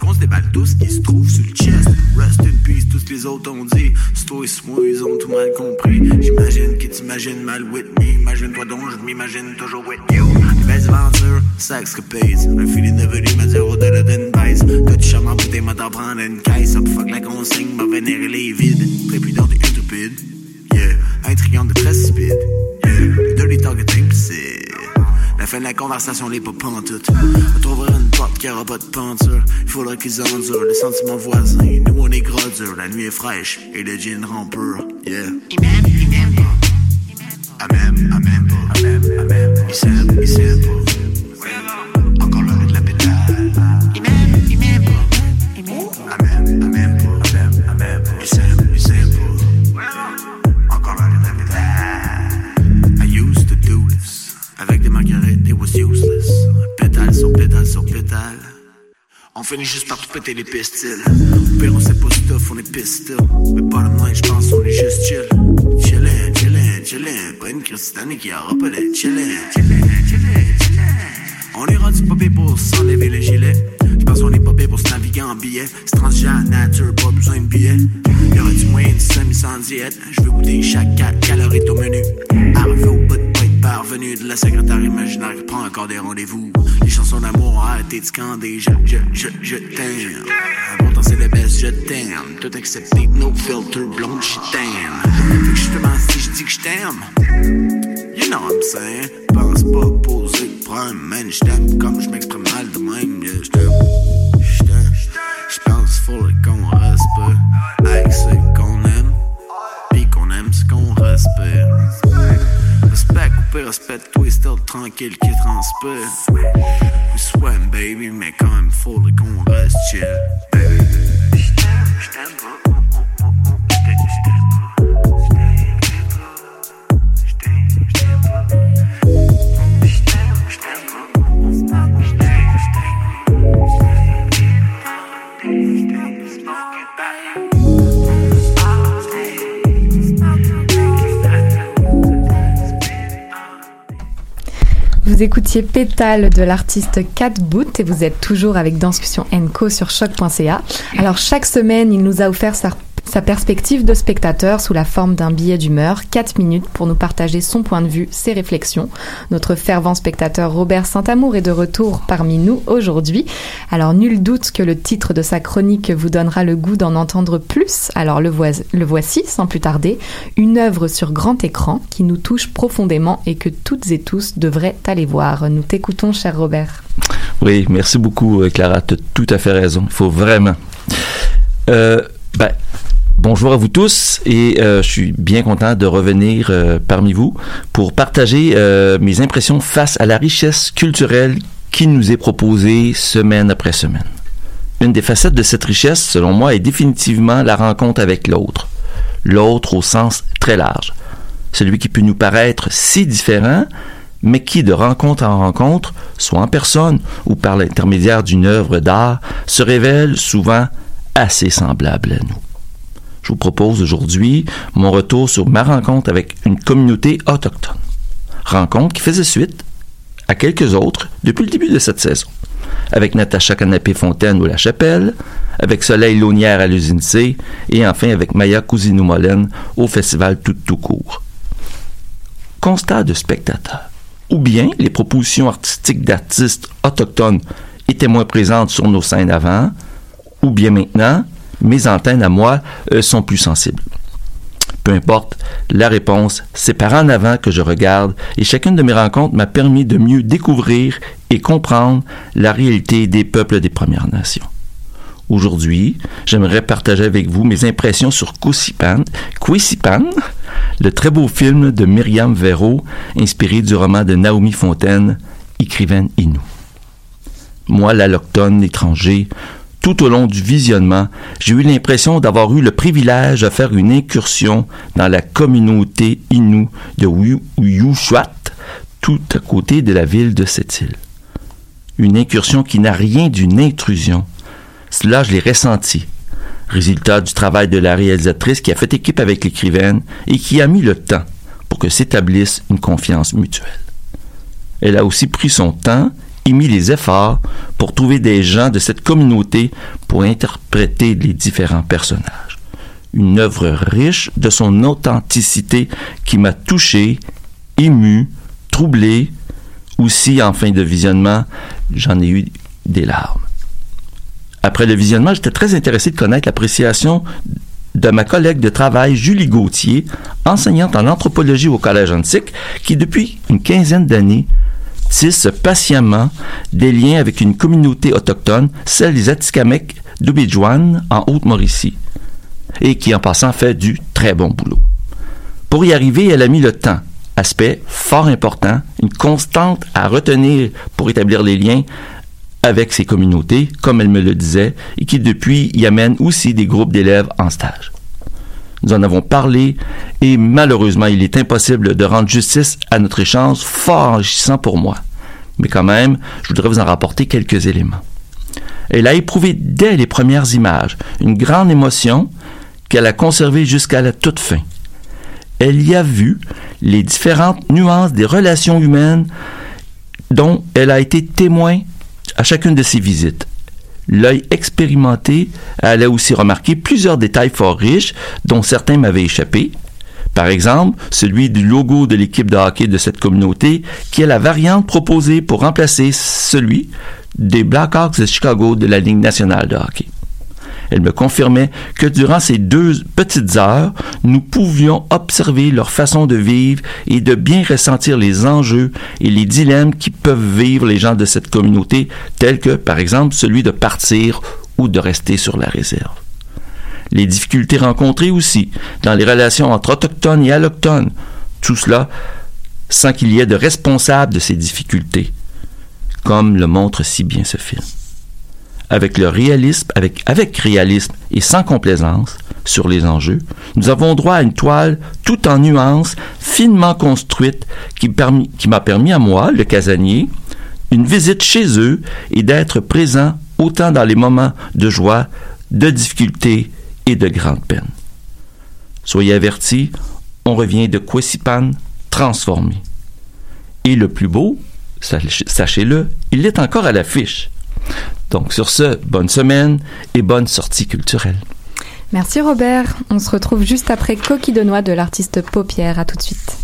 Qu'on se déballe tout ce qui se trouve sur le chest. Rest in peace, tous les autres ont dit. C'est toi ils ont tout mal compris. J'imagine que t'imagines mal with me. Imagine-toi donc, je m'imagine toujours with you. Des belles aventures, sex pays. Un filet de velu m'a dit au-delà d'une baisse. T'as du charme en bouteille, m'a t'en prendre une caisse. Up fuck la consigne, m'a vénéré les vides. Trépidant et intupide. Yeah, intriguant de très stupide. Yeah, le dirty. La fin de la conversation, les pas pantoute. On trouvera une porte qui aura pas de peinture. Il faudra qu'ils endurent les sentiments voisins. Nous, on est gros dur, la nuit est fraîche et le gin rend pur. Yeah. Amen, amen, amen, amen. Il s'aime, péter les pistils. Au pire, on sait pas stuff, on est pistol. Mais pas le moins, j'pense, on est juste chill. Chillin', chillin', chillin'. Pas une christiane qui pas d'être chillin', chillin', chillin', chillin'. On est rendu pire pour s'enlever le gilet. J'pense qu'on est pire pour se naviguer en billet. C'est transgéant, nature, pas besoin de billets. Y'aurait du moyen de semi sans diète. Je veux goûter chaque 4 calories au menu. Arrivé au bout de parvenu de la secrétaire imaginaire qui prend encore des rendez-vous. Les chansons d'amour ont arrêté de scander. Je, je, je, je t'aime. Pourtant c'est le best, je t'aime. Tout accepté, no filter, blonde, je t'aime. Fait que justement, si je dis que je t'aime, you know what I'm saying? Pense pas poser le problème, man. Je t'aime comme je m'exprime mal de même. Yeah, je t'aime. Je t'aime. J'pense faut qu'on respecte. Avec ce qu'on aime. Pis qu'on aime ce qu'on respecte. Respect, still tranquille qui transpire. We sweating, baby, mais quand même faut qu'on reste chill. Baby. Je t'aime pas. Vous écoutiez Pétale de l'artiste Cat Boot et vous êtes toujours avec Danscussion Co sur choc.ca. Alors chaque semaine, il nous a offert sa, sa perspective de spectateur sous la forme d'un billet d'humeur, 4 minutes pour nous partager son point de vue, ses réflexions. Notre fervent spectateur Robert Saint-Amour est de retour parmi nous aujourd'hui. Alors nul doute que le titre de sa chronique vous donnera le goût d'en entendre plus. Alors le, voici sans plus tarder, une œuvre sur grand écran qui nous touche profondément et que toutes et tous devraient aller voir. Nous t'écoutons cher Robert. Oui, merci beaucoup, euh, Clara. Tu as tout à fait raison. Il faut vraiment. Euh, ben, bonjour à vous tous et euh, je suis bien content de revenir euh, parmi vous pour partager euh, mes impressions face à la richesse culturelle qui nous est proposée semaine après semaine. Une des facettes de cette richesse, selon moi, est définitivement la rencontre avec l'autre. L'autre au sens très large. Celui qui peut nous paraître si différent, mais qui, de rencontre en rencontre, soit en personne ou par l'intermédiaire d'une œuvre d'art, se révèle souvent assez semblable à nous. Je vous propose aujourd'hui mon retour sur ma rencontre avec une communauté autochtone. Rencontre qui faisait suite à quelques autres depuis le début de cette saison. Avec Natacha Canapé-Fontaine ou La Chapelle, avec Soleil Launière à l'usine et enfin avec Maya Cousinou-Molène au festival Tout Tout Court. Constat de spectateurs. Ou bien les propositions artistiques d'artistes autochtones étaient moins présentes sur nos scènes avant, ou bien maintenant, mes antennes à moi euh, sont plus sensibles. Peu importe, la réponse, c'est par en avant que je regarde et chacune de mes rencontres m'a permis de mieux découvrir et comprendre la réalité des peuples des Premières Nations. Aujourd'hui, j'aimerais partager avec vous mes impressions sur Kwisipan, le très beau film de Myriam Véro, inspiré du roman de Naomi Fontaine, écrivaine Inou. Moi, l'alloctone étranger, tout au long du visionnement, j'ai eu l'impression d'avoir eu le privilège de faire une incursion dans la communauté Innu de Uyushwat, tout à côté de la ville de cette île. Une incursion qui n'a rien d'une intrusion. Cela, je l'ai ressenti. Résultat du travail de la réalisatrice qui a fait équipe avec l'écrivaine et qui a mis le temps pour que s'établisse une confiance mutuelle. Elle a aussi pris son temps et mis les efforts pour trouver des gens de cette communauté pour interpréter les différents personnages. Une œuvre riche de son authenticité qui m'a touché, ému, troublé. Aussi, en fin de visionnement, j'en ai eu des larmes. Après le visionnement, j'étais très intéressé de connaître l'appréciation de ma collègue de travail Julie Gauthier, enseignante en anthropologie au Collège antique, qui depuis une quinzaine d'années tisse patiemment des liens avec une communauté autochtone, celle des Atikamekw d'Ubidjwan en Haute-Mauricie, et qui en passant fait du très bon boulot. Pour y arriver, elle a mis le temps, aspect fort important, une constante à retenir pour établir les liens avec ces communautés, comme elle me le disait, et qui depuis y amène aussi des groupes d'élèves en stage. Nous en avons parlé et malheureusement, il est impossible de rendre justice à notre échange fort enrichissant pour moi. Mais quand même, je voudrais vous en rapporter quelques éléments. Elle a éprouvé dès les premières images une grande émotion qu'elle a conservée jusqu'à la toute fin. Elle y a vu les différentes nuances des relations humaines dont elle a été témoin à chacune de ses visites. L'œil expérimenté, elle a aussi remarqué plusieurs détails fort riches dont certains m'avaient échappé. Par exemple, celui du logo de l'équipe de hockey de cette communauté, qui est la variante proposée pour remplacer celui des Blackhawks de Chicago de la Ligue nationale de hockey. Elle me confirmait que durant ces deux petites heures, nous pouvions observer leur façon de vivre et de bien ressentir les enjeux et les dilemmes qui peuvent vivre les gens de cette communauté, tels que, par exemple, celui de partir ou de rester sur la réserve. Les difficultés rencontrées aussi dans les relations entre autochtones et allochtones, tout cela sans qu'il y ait de responsable de ces difficultés, comme le montre si bien ce film avec le réalisme, avec, avec réalisme et sans complaisance sur les enjeux, nous avons droit à une toile tout en nuances, finement construite, qui, qui m'a permis à moi, le casanier, une visite chez eux et d'être présent autant dans les moments de joie, de difficulté et de grande peine. Soyez avertis, on revient de Kwesipan transformé. Et le plus beau, Sach- Sachez-le, il est encore à l'affiche. Donc sur ce, bonne semaine et bonne sortie culturelle. Merci Robert. On se retrouve juste après Coquille de noix de l'artiste Paupière. À tout de suite.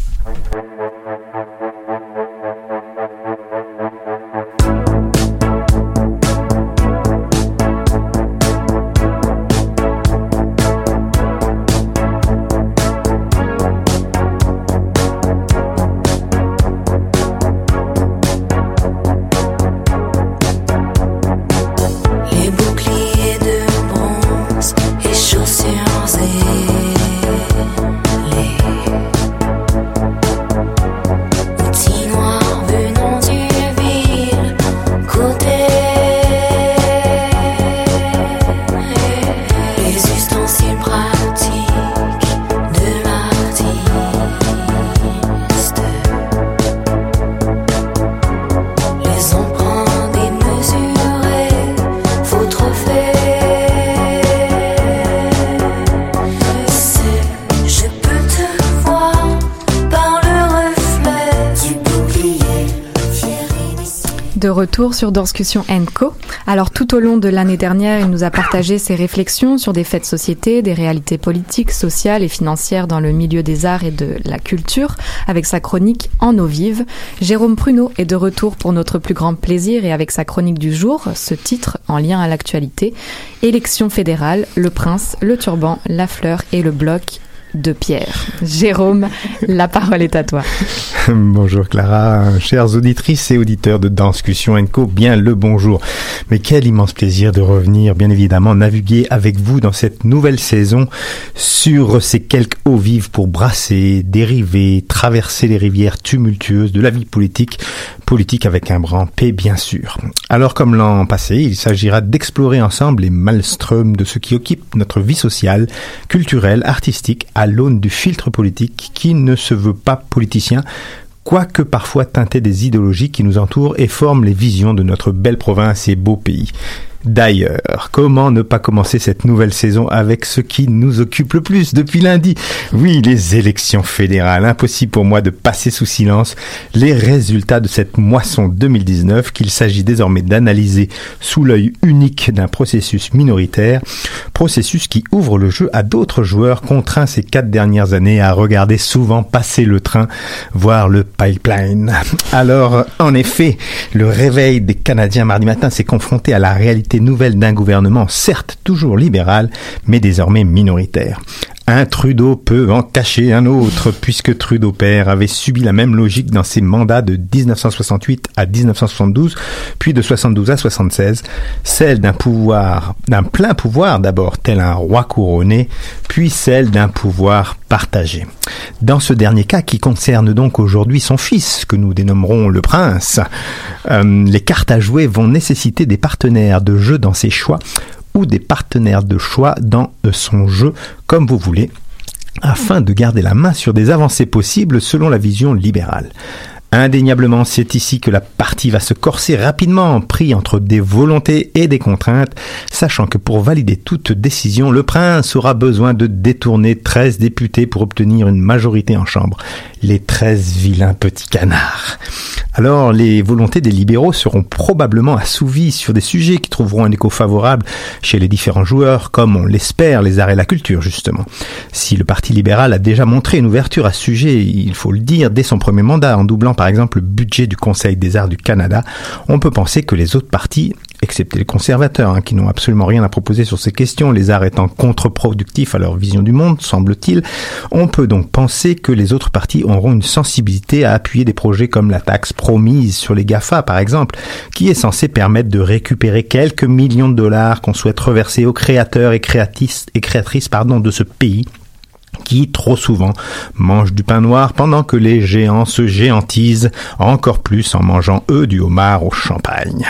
Retour sur Danscussion Co. Alors tout au long de l'année dernière, il nous a partagé ses réflexions sur des faits de société, des réalités politiques, sociales et financières dans le milieu des arts et de la culture, avec sa chronique En eau vive. Jérôme Pruneau est de retour pour notre plus grand plaisir et avec sa chronique du jour, ce titre en lien à l'actualité, Élection fédérale, le prince, le turban, la fleur et le bloc de pierre. Jérôme, la parole est à toi. [LAUGHS] bonjour Clara, chères auditrices et auditeurs de Danscussion Co, bien le bonjour. Mais quel immense plaisir de revenir, bien évidemment, naviguer avec vous dans cette nouvelle saison sur ces quelques eaux vives pour brasser, dériver, traverser les rivières tumultueuses de la vie politique, politique avec un brin P bien sûr. Alors comme l'an passé, il s'agira d'explorer ensemble les maelströms de ce qui occupe notre vie sociale, culturelle, artistique à l'aune du filtre politique qui ne se veut pas politicien, quoique parfois teinté des idéologies qui nous entourent et forment les visions de notre belle province et beau pays. D'ailleurs, comment ne pas commencer cette nouvelle saison avec ce qui nous occupe le plus depuis lundi? Oui, les élections fédérales. Impossible pour moi de passer sous silence les résultats de cette moisson 2019 qu'il s'agit désormais d'analyser sous l'œil unique d'un processus minoritaire, processus qui ouvre le jeu à d'autres joueurs contraints ces quatre dernières années à regarder souvent passer le train, voire le pipeline. Alors, en effet, le réveil des Canadiens mardi matin s'est confronté à la réalité nouvelle d'un gouvernement, certes toujours libéral, mais désormais minoritaire. Un Trudeau peut en cacher un autre, puisque Trudeau père avait subi la même logique dans ses mandats de 1968 à 1972, puis de 72 à 76, celle d'un pouvoir, d'un plein pouvoir d'abord, tel un roi couronné, puis celle d'un pouvoir partagé. Dans ce dernier cas, qui concerne donc aujourd'hui son fils, que nous dénommerons le prince, euh, les cartes à jouer vont nécessiter des partenaires de jeu dans ses choix ou des partenaires de choix dans euh, son jeu, comme vous voulez, afin de garder la main sur des avancées possibles selon la vision libérale. Indéniablement, c'est ici que la partie va se corser rapidement, pris entre des volontés et des contraintes, sachant que pour valider toute décision, le prince aura besoin de détourner 13 députés pour obtenir une majorité en chambre. Les 13 vilains petits canards. Alors, les volontés des libéraux seront probablement assouvies sur des sujets qui trouveront un écho favorable chez les différents joueurs, comme on l'espère les arts et la culture, justement. Si le Parti libéral a déjà montré une ouverture à ce sujet, il faut le dire, dès son premier mandat, en doublant par exemple le budget du Conseil des arts du Canada, on peut penser que les autres partis excepté les conservateurs, hein, qui n'ont absolument rien à proposer sur ces questions, les arts étant contre-productifs à leur vision du monde, semble-t-il, on peut donc penser que les autres partis auront une sensibilité à appuyer des projets comme la taxe promise sur les GAFA, par exemple, qui est censée permettre de récupérer quelques millions de dollars qu'on souhaite reverser aux créateurs et créatrices, et pardon, de ce pays qui trop souvent mangent du pain noir pendant que les géants se géantisent encore plus en mangeant eux du homard au champagne.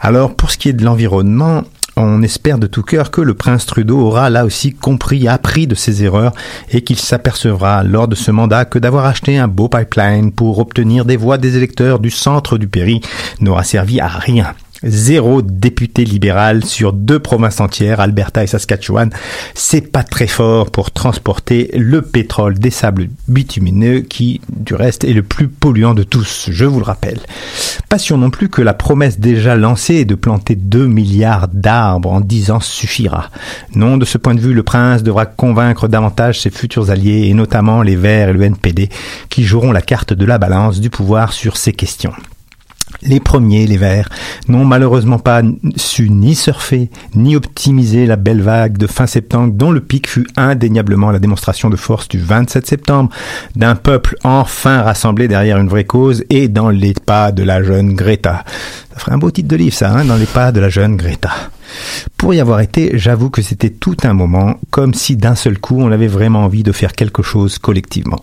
Alors pour ce qui est de l'environnement, on espère de tout cœur que le prince Trudeau aura là aussi compris, appris de ses erreurs et qu'il s'apercevra lors de ce mandat que d'avoir acheté un beau pipeline pour obtenir des voix des électeurs du centre du pays n'aura servi à rien. Zéro député libéral sur deux provinces entières, Alberta et Saskatchewan. C'est pas très fort pour transporter le pétrole des sables bitumineux qui, du reste, est le plus polluant de tous, je vous le rappelle. Passion non plus que la promesse déjà lancée de planter 2 milliards d'arbres en 10 ans suffira. Non, de ce point de vue, le prince devra convaincre davantage ses futurs alliés, et notamment les Verts et le NPD, qui joueront la carte de la balance du pouvoir sur ces questions. Les premiers, les Verts, n'ont malheureusement pas su ni surfer, ni optimiser la belle vague de fin septembre dont le pic fut indéniablement la démonstration de force du 27 septembre d'un peuple enfin rassemblé derrière une vraie cause et dans les pas de la jeune Greta. Ça ferait un beau titre de livre ça, hein, dans les pas de la jeune Greta. Pour y avoir été, j'avoue que c'était tout un moment, comme si d'un seul coup on avait vraiment envie de faire quelque chose collectivement.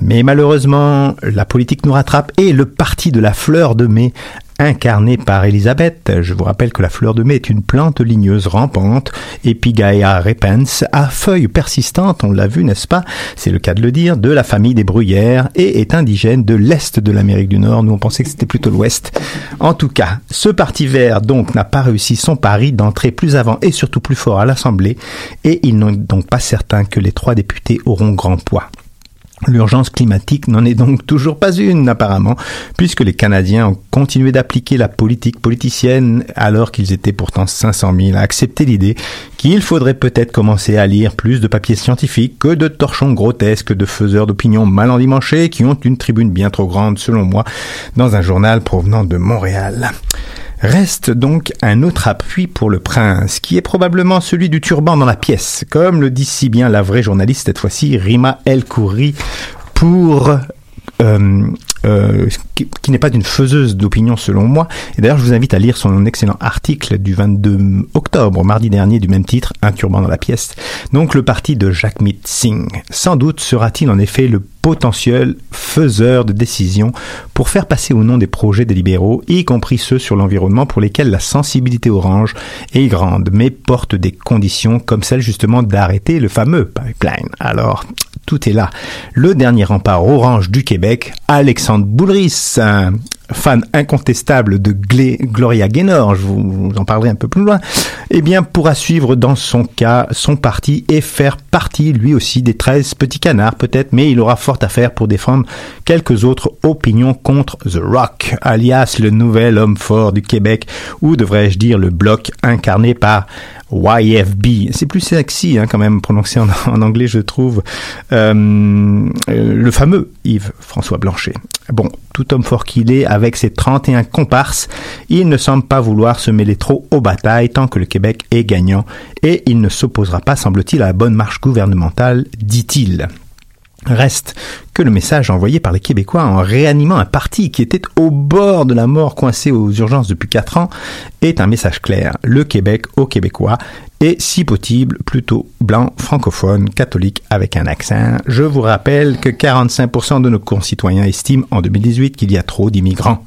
Mais malheureusement, la politique nous rattrape et le parti de la fleur de mai incarné par Elisabeth. Je vous rappelle que la fleur de mai est une plante ligneuse rampante, Epigaea repens, à feuilles persistantes, on l'a vu, n'est-ce pas? C'est le cas de le dire, de la famille des bruyères et est indigène de l'Est de l'Amérique du Nord. Nous, on pensait que c'était plutôt l'Ouest. En tout cas, ce parti vert, donc, n'a pas réussi son pari d'entrer plus avant et surtout plus fort à l'Assemblée et il n'est donc pas certain que les trois députés auront grand poids. L'urgence climatique n'en est donc toujours pas une, apparemment, puisque les Canadiens ont continué d'appliquer la politique politicienne alors qu'ils étaient pourtant 500 000 à accepter l'idée qu'il faudrait peut-être commencer à lire plus de papiers scientifiques que de torchons grotesques de faiseurs d'opinion mal endimanchés qui ont une tribune bien trop grande, selon moi, dans un journal provenant de Montréal. Reste donc un autre appui pour le prince, qui est probablement celui du turban dans la pièce, comme le dit si bien la vraie journaliste cette fois-ci, Rima El Khoury, euh, euh, qui, n'est pas d'une faiseuse d'opinion selon moi. Et d'ailleurs, je vous invite à lire son excellent article du 22 octobre, mardi dernier, du même titre, Un turban dans la pièce. Donc, le parti de Jagmeet Singh. Sans doute sera-t-il en effet le potentiel faiseur de décisions pour faire passer au nom des projets des libéraux, y compris ceux sur l'environnement pour lesquels la sensibilité orange est grande, mais porte des conditions comme celle justement d'arrêter le fameux pipeline. Alors, tout est là. Le dernier rempart orange du Québec, Alexandre Boulris, fan incontestable de Gloria Gaynor, je vous, en parlerai un peu plus loin, eh bien pourra suivre dans son cas son parti et faire partie lui aussi des 13 petits canards peut-être, mais il aura fort à faire pour défendre quelques autres opinions contre The Rock, alias le nouvel homme fort du Québec, ou devrais-je dire le bloc incarné par YFB. C'est plus sexy hein, quand même prononcé en, anglais, je trouve. Euh, euh, le fameux Yves François Blanchet. Bon, tout homme fort qu'il est, avec ses 31 comparses, il ne semble pas vouloir se mêler trop aux batailles tant que le Québec est gagnant, et il ne s'opposera pas, semble-t-il, à la bonne marche gouvernementale, dit-il. Reste que le message envoyé par les Québécois en réanimant un parti qui était au bord de la mort coincé aux urgences depuis quatre ans est un message clair. Le Québec aux Québécois est, si possible, plutôt blanc, francophone, catholique avec un accent. Je vous rappelle que 45% de nos concitoyens estiment en 2018 qu'il y a trop d'immigrants.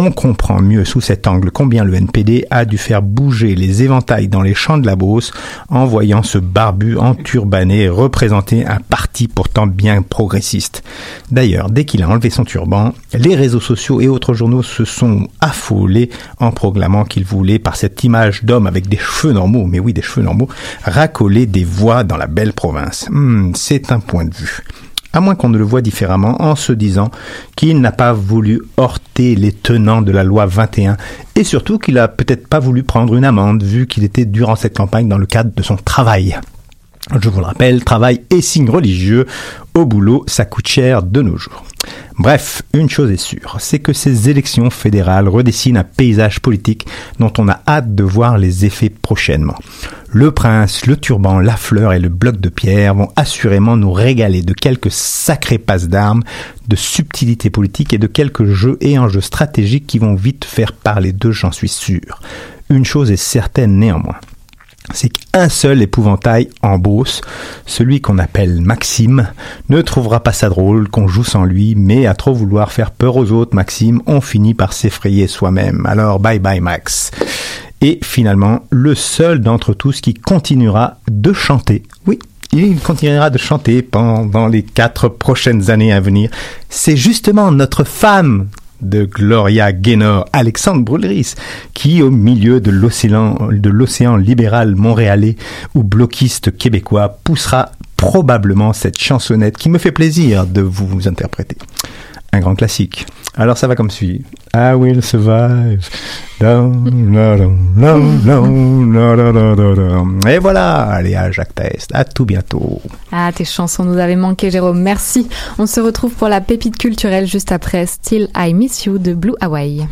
On comprend mieux sous cet angle combien le NPD a dû faire bouger les éventails dans les champs de la Beauce en voyant ce barbu enturbané représenter un parti pourtant bien progressiste. D'ailleurs, dès qu'il a enlevé son turban, les réseaux sociaux et autres journaux se sont affolés en proclamant qu'il voulait, par cette image d'homme avec des cheveux normaux, mais oui, des cheveux normaux, racoler des voix dans la belle province. Hmm, C'est un point de vue à moins qu'on ne le voie différemment en se disant qu'il n'a pas voulu heurter les tenants de la loi 21 et surtout qu'il a peut-être pas voulu prendre une amende vu qu'il était durant cette campagne dans le cadre de son travail. Je vous le rappelle, travail et signe religieux au boulot, ça coûte cher de nos jours. Bref, une chose est sûre, c'est que ces élections fédérales redessinent un paysage politique dont on a hâte de voir les effets prochainement. Le prince, le turban, la fleur et le bloc de pierre vont assurément nous régaler de quelques sacrés passes d'armes, de subtilité politique et de quelques jeux et enjeux stratégiques qui vont vite faire parler d'eux, j'en suis sûr. Une chose est certaine néanmoins c'est qu'un seul épouvantail en Beauce, celui qu'on appelle Maxime, ne trouvera pas ça drôle qu'on joue sans lui, mais à trop vouloir faire peur aux autres, Maxime, on finit par s'effrayer soi-même. Alors bye bye Max. Et finalement, le seul d'entre tous qui continuera de chanter. Oui, il continuera de chanter pendant les quatre prochaines années à venir. C'est justement notre femme de Gloria Gaynor, Alexandre Brulris, qui au milieu de l'océan libéral montréalais ou bloquiste québécois poussera probablement cette chansonnette qui me fait plaisir de vous interpréter. Un grand classique. Alors ça va comme suit. I will survive. Et voilà, allez à Jacques Test. À tout bientôt. Ah, tes chansons nous avaient manqué, Jérôme. Merci. On se retrouve pour la pépite culturelle juste après Still I Miss You de Blue Hawaii.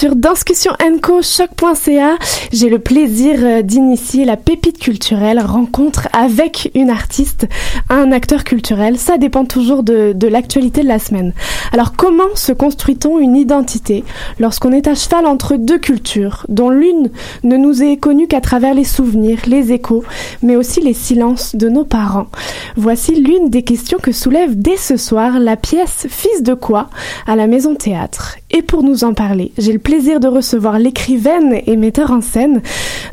Sur Danscussion Co choc.ca, j'ai le plaisir euh, d'initier la pépite culturelle rencontre avec une artiste, un acteur culturel. Ça dépend toujours de, de l'actualité de la semaine. Alors comment se construit-on une identité lorsqu'on est à cheval entre deux cultures, dont l'une ne nous est connue qu'à travers les souvenirs, les échos, mais aussi les silences de nos parents? Voici l'une des questions que soulève dès ce soir la pièce Fils de quoi à la Maison Théâtre. Et pour nous en parler, j'ai le plaisir de recevoir l'écrivaine et metteur en scène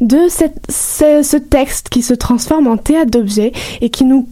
de ce texte qui se transforme en théâtre d'objets et qui nous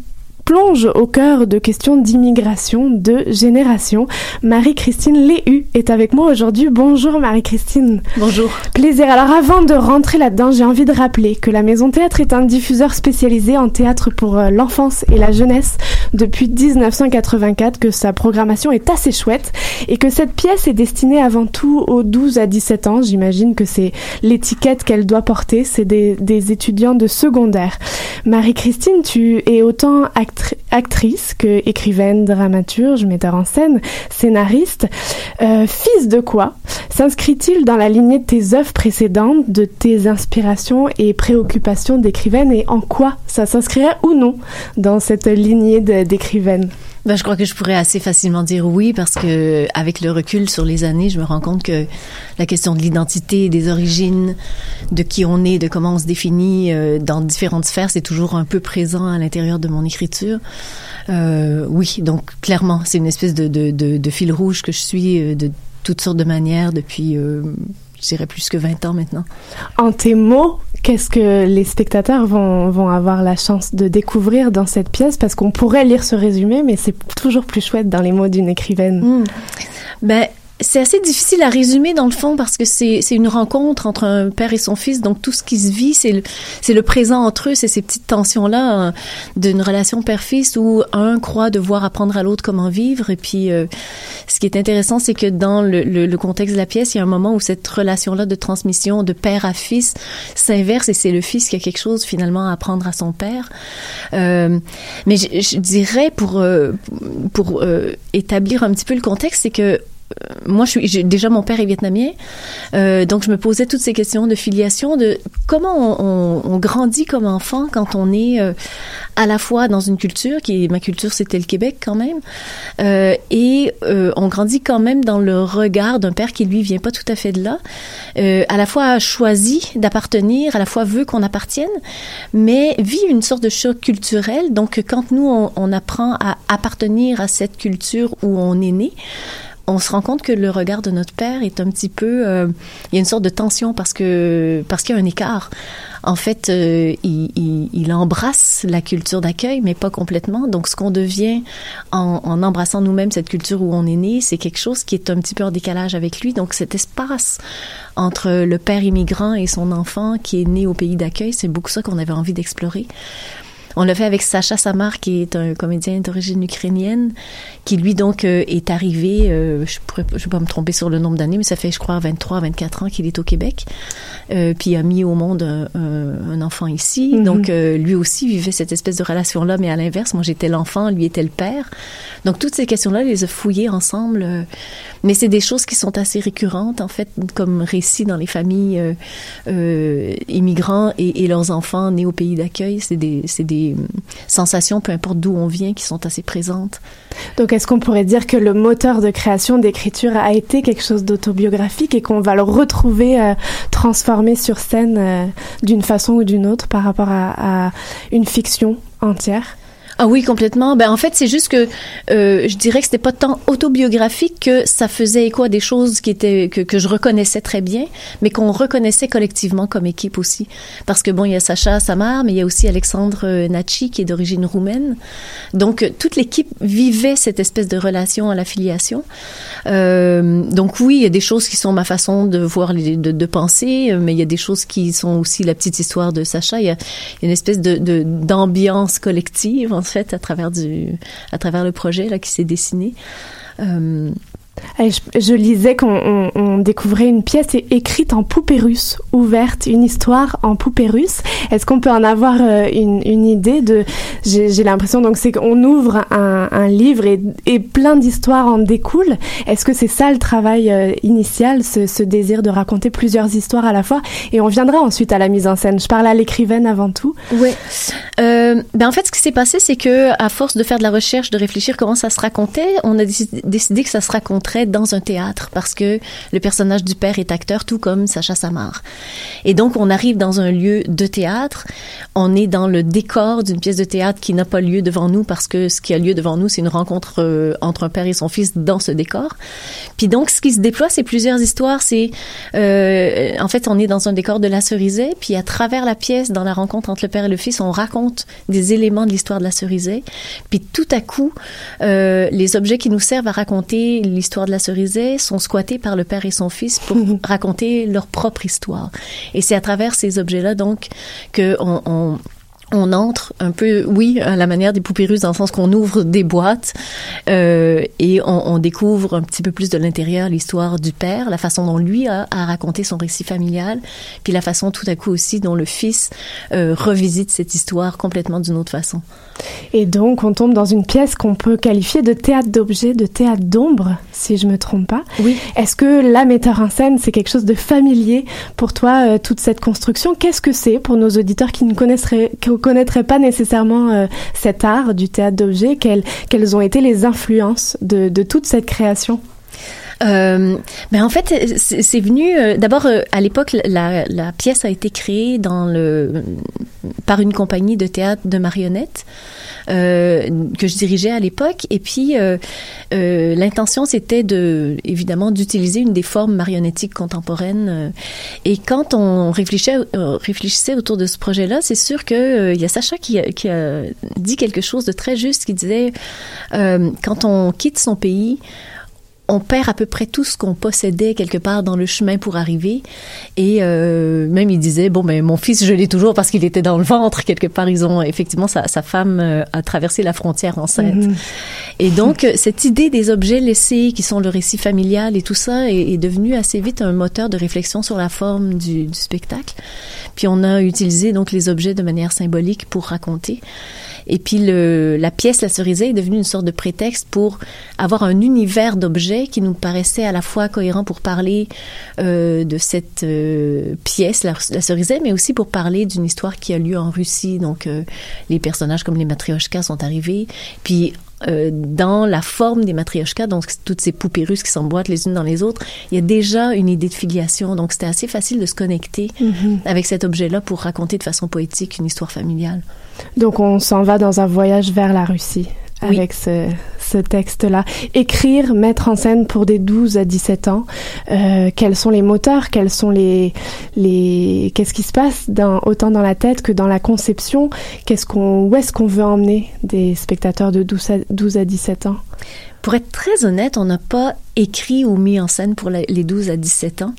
plonge au cœur de questions d'immigration, de génération. Marie-Christine Léhu est avec moi aujourd'hui. Bonjour Marie-Christine. Bonjour. Plaisir. Alors avant de rentrer là-dedans, j'ai envie de rappeler que la Maison Théâtre est un diffuseur spécialisé en théâtre pour euh, l'enfance et la jeunesse depuis 1984, que sa programmation est assez chouette et que cette pièce est destinée avant tout aux 12 à 17 ans. J'imagine que c'est l'étiquette qu'elle doit porter. C'est des, des étudiants de secondaire. Marie-Christine, tu es autant actri- actrice que écrivaine, dramaturge, metteur en scène, scénariste. Euh, fils de quoi s'inscrit-il dans la lignée de tes œuvres précédentes, de tes inspirations et préoccupations d'écrivaine et en quoi ça s'inscrirait ou non dans cette lignée d'écrivaine? Ben, je crois que je pourrais assez facilement dire oui parce que avec le recul sur les années, je me rends compte que la question de l'identité, des origines, de qui on est, de comment on se définit euh, dans différentes sphères, c'est toujours un peu présent à l'intérieur de mon écriture. Euh, oui, donc clairement, c'est une espèce de, de, de, de fil rouge que je suis euh, de toutes sortes de manières depuis, euh, je dirais, plus que 20 ans maintenant. En tes mots, qu'est-ce que les spectateurs vont, vont avoir la chance de découvrir dans cette pièce? Parce qu'on pourrait lire ce résumé, mais c'est toujours plus chouette dans les mots d'une écrivaine. Ben, c'est assez difficile à résumer dans le fond parce que c'est une rencontre entre un père et son fils. Donc tout ce qui se vit, c'est le, le présent entre eux, c'est ces petites tensions là d'une relation père-fils où un croit devoir apprendre à l'autre comment vivre. Et puis euh, ce qui est intéressant, c'est que dans le, le, le contexte de la pièce, il y a un moment où cette relation là de transmission de père à fils s'inverse et c'est le fils qui a quelque chose finalement à apprendre à son père. Euh, mais je, je dirais pour euh, pour euh, établir un petit peu le contexte, c'est que moi, je suis déjà mon père est vietnamien, euh, donc je me posais toutes ces questions de filiation, de comment on, on- on grandit comme enfant quand on est euh, à la fois dans une culture qui est ma culture, c'était le Québec quand même, euh, et euh, on grandit quand même dans le regard d'un père qui lui vient pas tout à fait de là, euh, à la fois choisi d'appartenir, à la fois veut qu'on appartienne, mais vit une sorte de choc culturel. Donc quand nous on, on apprend à appartenir à cette culture où on est né, on se rend compte que le regard de notre père est un petit peu euh, il y a une sorte de tension parce que parce qu'il y a un écart. En fait euh, il, il, il embrasse la culture d'accueil mais pas complètement. Donc ce qu'on devient en, en embrassant nous-mêmes cette culture où on est né c'est quelque chose qui est un petit peu en décalage avec lui. Donc cet espace entre le père immigrant et son enfant qui est né au pays d'accueil c'est beaucoup ça qu'on avait envie d'explorer on l'a fait avec Sacha Samar, qui est un comédien d'origine ukrainienne, qui lui donc euh, est arrivé, euh, je ne vais pas me tromper sur le nombre d'années, mais ça fait je crois 23, 24 ans qu'il est au Québec, euh, puis il a mis au monde un, enfant ici. Mhm. Donc lui aussi vivait cette espèce de relation-là, mais à l'inverse, moi j'étais l'enfant, lui était le père. Donc toutes ces questions-là, les a fouillées ensemble. mais c'est des choses qui sont assez récurrentes, en fait, comme récit dans les familles immigrants et, et leurs enfants nés au pays d'accueil. C'est des, c'est hum, sensations, peu importe d'où on vient, qui sont assez présentes. Donc, est-ce qu'on pourrait dire que le moteur de création d'écriture a été quelque chose d'autobiographique et qu'on va le retrouver euh, transformé sur scène euh, d'une façon ou d'une autre par rapport à une fiction entière? Ah oui, complètement. Ben en fait, c'est juste que euh, je dirais que c'était pas tant autobiographique que ça faisait écho à des choses qui étaient que, que je reconnaissais très bien, mais qu'on reconnaissait collectivement comme équipe aussi. Parce que bon, il y a Sacha Samar, mais il y a aussi Alexandre euh, Nachi qui est d'origine roumaine. Donc euh, toute l'équipe vivait cette espèce de relation à l'affiliation. Euh, donc oui, il y a des choses qui sont ma façon de voir, de, de penser, euh, mais il y a des choses qui sont aussi la petite histoire de Sacha. Il y a, il y a une espèce de- d'ambiance collective en fait à travers du à travers le projet là qui s'est dessiné. Euh, je, lisais qu'on on- on découvrait une pièce écrite en poupée russe, ouverte, une histoire en poupée russe. Est-ce qu'on peut en avoir euh, une, idée de J'ai l'impression donc c'est qu'on ouvre un, livre et, plein d'histoires en découlent. Est-ce que c'est ça le travail euh, initial, ce, désir de raconter plusieurs histoires à la fois? Et on viendra ensuite à la mise en scène. Je parle à l'écrivaine avant tout. Ouais. Euh, ben en fait, ce qui s'est passé, c'est que à force de faire de la recherche, de réfléchir comment ça se racontait, on a décidé, que ça se raconterait dans un théâtre parce que le personnage du père est acteur, tout comme Sacha Samar. Et donc, on arrive dans un lieu de théâtre. On est dans le décor d'une pièce de théâtre qui n'a pas lieu devant nous parce que ce qui a lieu devant nous, c'est une rencontre euh, entre un père et son fils dans ce décor. Puis donc, ce qui se déploie, c'est plusieurs histoires. C'est, euh, en fait, on est dans un décor de la Cerisée, puis à travers la pièce, dans la rencontre entre le père et le fils, on raconte des éléments de l'histoire de la Cerisée. Puis tout à coup, euh, les objets qui nous servent à raconter l'histoire de la Cerisée sont squattés par le père et son fils pour [LAUGHS] raconter leur propre histoire. Et c'est à travers ces objets-là, donc, que on, on entre un peu, oui, à la manière des poupées russes, dans le sens qu'on ouvre des boîtes euh, et on, on découvre un petit peu plus de l'intérieur l'histoire du père, la façon dont lui a, a raconté son récit familial, puis la façon tout à coup aussi dont le fils euh, revisite cette histoire complètement d'une autre façon. Et donc, on tombe dans une pièce qu'on peut qualifier de théâtre d'objets, de théâtre d'ombre, si je me trompe pas. Oui. Est-ce que la metteur en scène, c'est quelque chose de familier pour toi, euh, toute cette construction? Qu'est-ce que c'est pour nos auditeurs qui ne connaisseraient, qui ne connaîtraient pas nécessairement euh, cet art du théâtre d'objets quelles, quelles ont été les influences de toute cette création? Euh, ben en fait, c'est venu euh, d'abord euh, à l'époque la, la pièce a été créée dans le par une compagnie de théâtre de marionnettes euh, que je dirigeais à l'époque. Et puis euh, euh, l'intention c'était de évidemment d'utiliser une des formes marionnettiques contemporaines. Et quand on réfléchissait réfléchissait autour de ce projet-là, c'est sûr que il y a Sacha qui, qui a dit quelque chose de très juste qui disait quand on quitte son pays on perd à peu près tout ce qu'on possédait quelque part dans le chemin pour arriver. Et euh, même il disait bon ben mon fils je l'ai toujours parce qu'il était dans le ventre quelque part. Ils ont effectivement sa, sa femme euh, a traversé la frontière enceinte. Mhm. Et donc euh, cette idée des objets laissés qui sont le récit familial et tout ça est, est devenu assez vite un moteur de réflexion sur la forme du, du spectacle. Puis on a utilisé donc les objets de manière symbolique pour raconter. Et puis le, la pièce La Cerisée est devenue une sorte de prétexte pour avoir un univers d'objets qui nous paraissait à la fois cohérent pour parler euh, de cette euh, pièce, la, la Cerisée, mais aussi pour parler d'une histoire qui a lieu en Russie. Donc euh, les personnages comme les matrioshkas sont arrivés. Puis euh, dans la forme des matrioshkas, donc toutes ces poupées russes qui s'emboîtent les unes dans les autres, il y a déjà une idée de filiation. Donc c'était assez facile de se connecter Mhm. avec cet objet-là pour raconter de façon poétique une histoire familiale. Donc on s'en va dans un voyage vers la Russie Avec ce, texte-là. Écrire, mettre en scène pour des 12 à 17 ans, euh, quels sont les moteurs, quels sont les... les Qu'est-ce qui se passe autant dans la tête que dans la conception? Qu'est-ce qu'on, Où est-ce qu'on veut emmener des spectateurs de 12 à, 12 à 17 ans? Pour être très honnête, on n'a pas écrit ou mis en scène pour la- les 12 à 17 ans.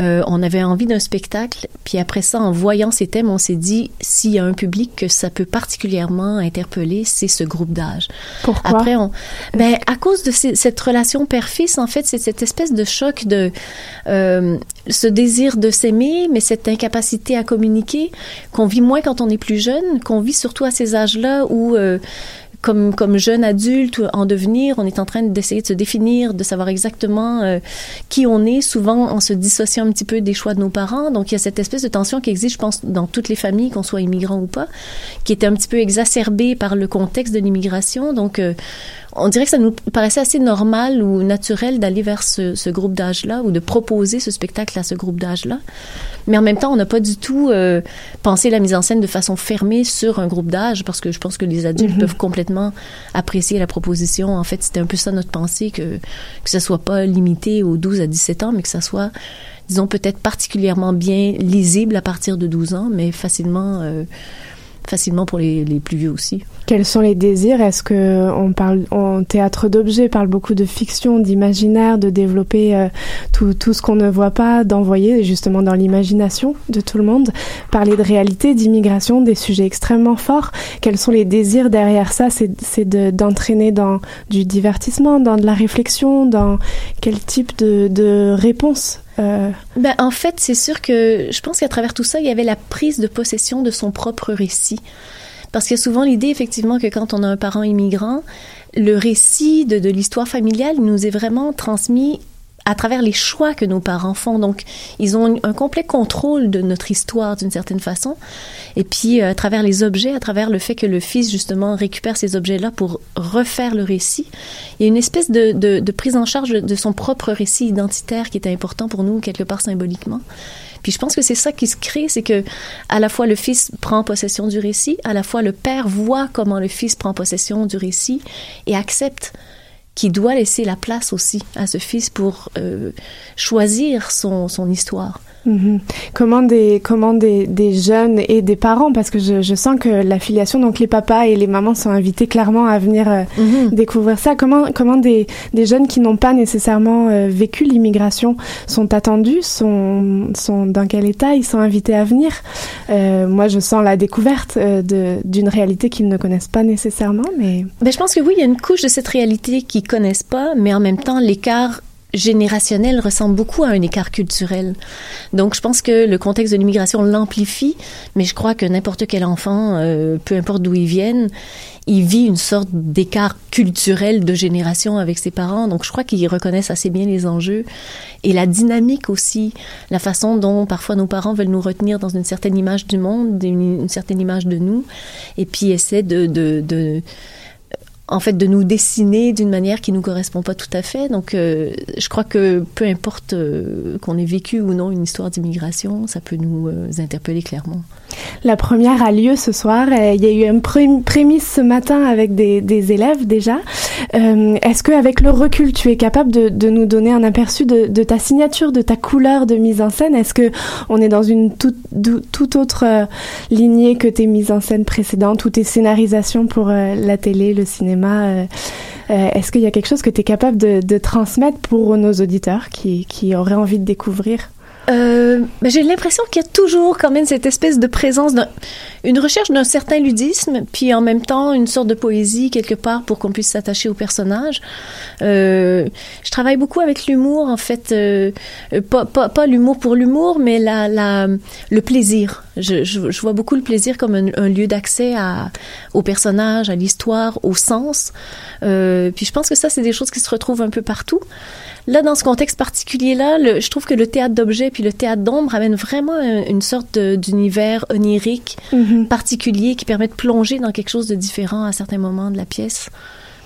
Euh, on avait envie d'un spectacle, puis après ça, en voyant ces thèmes, on s'est dit, s'il y a un public que ça peut particulièrement interpeller, c'est ce groupe d'âge. Pourquoi? Après, on, ben, à cause de ces- cette relation père-fils, en fait, c'est cette espèce de choc de euh, ce désir de s'aimer, mais cette incapacité à communiquer qu'on vit moins quand on est plus jeune, qu'on vit surtout à ces âges-là où euh, comme, comme jeune adulte en devenir, on est en train d'essayer de se définir, de savoir exactement euh, qui on est, souvent en se dissociant un petit peu des choix de nos parents. Donc, il y a cette espèce de tension qui existe, je pense, dans toutes les familles, qu'on soit immigrant ou pas, qui était un petit peu exacerbée par le contexte de l'immigration. Donc, euh, on dirait que ça nous paraissait assez normal ou naturel d'aller vers ce, ce groupe d'âge-là ou de proposer ce spectacle à ce groupe d'âge-là. Mais en même temps, on n'a pas du tout euh, pensé la mise en scène de façon fermée sur un groupe d'âge parce que je pense que les adultes Mhm. peuvent complètement apprécier la proposition. En fait, c'était un peu ça notre pensée, que, que ça soit pas limité aux 12 à 17 ans, mais que ça soit, disons, peut-être particulièrement bien lisible à partir de 12 ans, mais facilement, euh, facilement pour les, les plus vieux aussi. Quels sont les désirs? Est-ce que on parle en théâtre d'objets parle beaucoup de fiction, d'imaginaire, de développer euh, tout, tout ce qu'on ne voit pas, d'envoyer justement dans l'imagination de tout le monde, parler de réalité, d'immigration, des sujets extrêmement forts. Quels sont les désirs derrière ça? C'est c'est de- d'entraîner dans du divertissement, dans de la réflexion, dans quel type de, de réponse euh, Ben, en fait, c'est sûr que je pense qu'à travers tout ça, il y avait la prise de possession de son propre récit. Parce qu'il y a souvent l'idée, effectivement, que quand on a un parent immigrant, le récit de, de l'histoire familiale il nous est vraiment transmis à travers les choix que nos parents font. Donc, ils ont un complet contrôle de notre histoire d'une certaine façon. Et puis, euh, à travers les objets, à travers le fait que le fils, justement, récupère ces objets-là pour refaire le récit, il y a une espèce de, de, de prise en charge de son propre récit identitaire qui est important pour nous, quelque part symboliquement. Puis je pense que c'est ça qui se crée, c'est que à la fois le fils prend possession du récit, à la fois le père voit comment le fils prend possession du récit et accepte qu'il doit laisser la place aussi à ce fils pour euh, choisir son, son histoire. Mhm. Comment des comment des, des jeunes et des parents parce que je, je sens que l'affiliation donc les papas et les mamans sont invités clairement à venir euh, découvrir ça. Comment comment des, des jeunes qui n'ont pas nécessairement euh, vécu l'immigration sont attendus sont sont dans quel état ils sont invités à venir? Euh, moi je sens la découverte euh, de d'une réalité qu'ils ne connaissent pas nécessairement mais Ben, je pense que oui, il y a une couche de cette réalité qu'ils connaissent pas, mais en même temps, l'écart générationnel ressemble beaucoup à un écart culturel. Donc, je pense que le contexte de l'immigration l'amplifie, mais je crois que n'importe quel enfant, euh, peu importe d'où il vienne, il vit une sorte d'écart culturel de génération avec ses parents. Donc, je crois qu'ils reconnaissent assez bien les enjeux et la dynamique aussi, la façon dont parfois nos parents veulent nous retenir dans une certaine image du monde, une, certaine image de nous, et puis essaient de, de, de en fait, de nous dessiner d'une manière qui nous correspond pas tout à fait. Donc, euh, je crois que peu importe euh, qu'on ait vécu ou non une histoire d'immigration, ça peut nous euh, interpeller clairement. La première a lieu ce soir. Il y a eu une pré- prémisse ce matin avec des, élèves déjà. Est-ce que, avec le recul, tu es capable de, nous donner un aperçu de, ta signature, de ta couleur de mise en scène? Est-ce que on est dans une toute, toute autre lignée que tes mises en scène précédentes ou tes scénarisations pour la télé, le cinéma? Euh, euh, Est-ce qu'il y a quelque chose que tu es capable de, de transmettre pour nos auditeurs qui, qui auraient envie de découvrir? Euh, ben, j'ai l'impression qu'il y a toujours quand même cette espèce de présence, d'un- une recherche d'un certain ludisme, puis en même temps une sorte de poésie quelque part pour qu'on puisse s'attacher au personnage. Euh, je travaille beaucoup avec l'humour, en fait, euh, pas, pas, pas l'humour pour l'humour, mais la, la, le plaisir. Je, je, je vois beaucoup le plaisir comme un, un lieu d'accès à, au personnage, à l'histoire, au sens. Euh, puis je pense que ça, c'est des choses qui se retrouvent un peu partout. Là, dans ce contexte particulier-là, je trouve que le théâtre d'objets puis le théâtre d'ombre amène vraiment un- une sorte d'univers onirique particulier qui permet de plonger dans quelque chose de différent à certains moments de la pièce.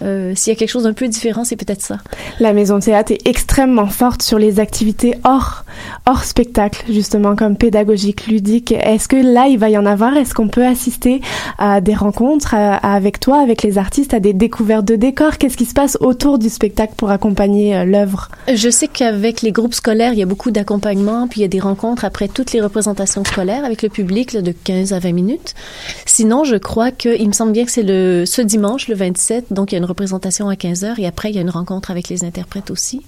Euh, S'il y a quelque chose d'un peu différent, c'est peut-être ça. La maison de théâtre est extrêmement forte sur les activités hors, hors spectacle, justement, comme pédagogique, ludique. Est-ce que là, il va y en avoir? Est-ce qu'on peut assister à des rencontres à- à- avec toi, avec les artistes, à des découvertes de décors? Qu'est-ce qui se passe autour du spectacle pour accompagner euh, l'œuvre? Je sais qu'avec les groupes scolaires, il y a beaucoup d'accompagnement, puis il y a des rencontres après toutes les représentations scolaires avec le public là, de 15 à 20 minutes. Sinon, je crois que, il me semble bien que c'est le ce dimanche, le 27, donc il y a une représentation à 15 heures et après il y a une rencontre avec les interprètes aussi.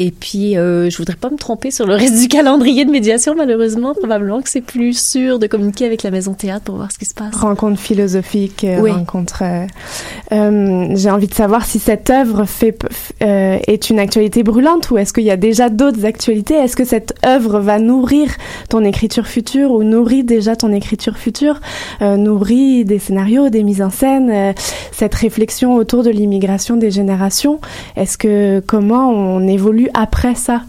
Et puis, euh, je voudrais pas me tromper sur le reste du calendrier de médiation, malheureusement. Probablement que c'est plus sûr de communiquer avec la maison théâtre pour voir ce qui se passe. Rencontre philosophique, euh, Oui. rencontre. euh, euh, J'ai envie de savoir si cette œuvre fait, euh, est une actualité brûlante ou est-ce qu'il y a déjà d'autres actualités? Est-ce que cette œuvre va nourrir ton écriture future ou nourrit déjà ton écriture future Nourrit des scénarios, des mises en scène, cette réflexion autour de l'immigration des générations? Est-ce que comment on évolue après ça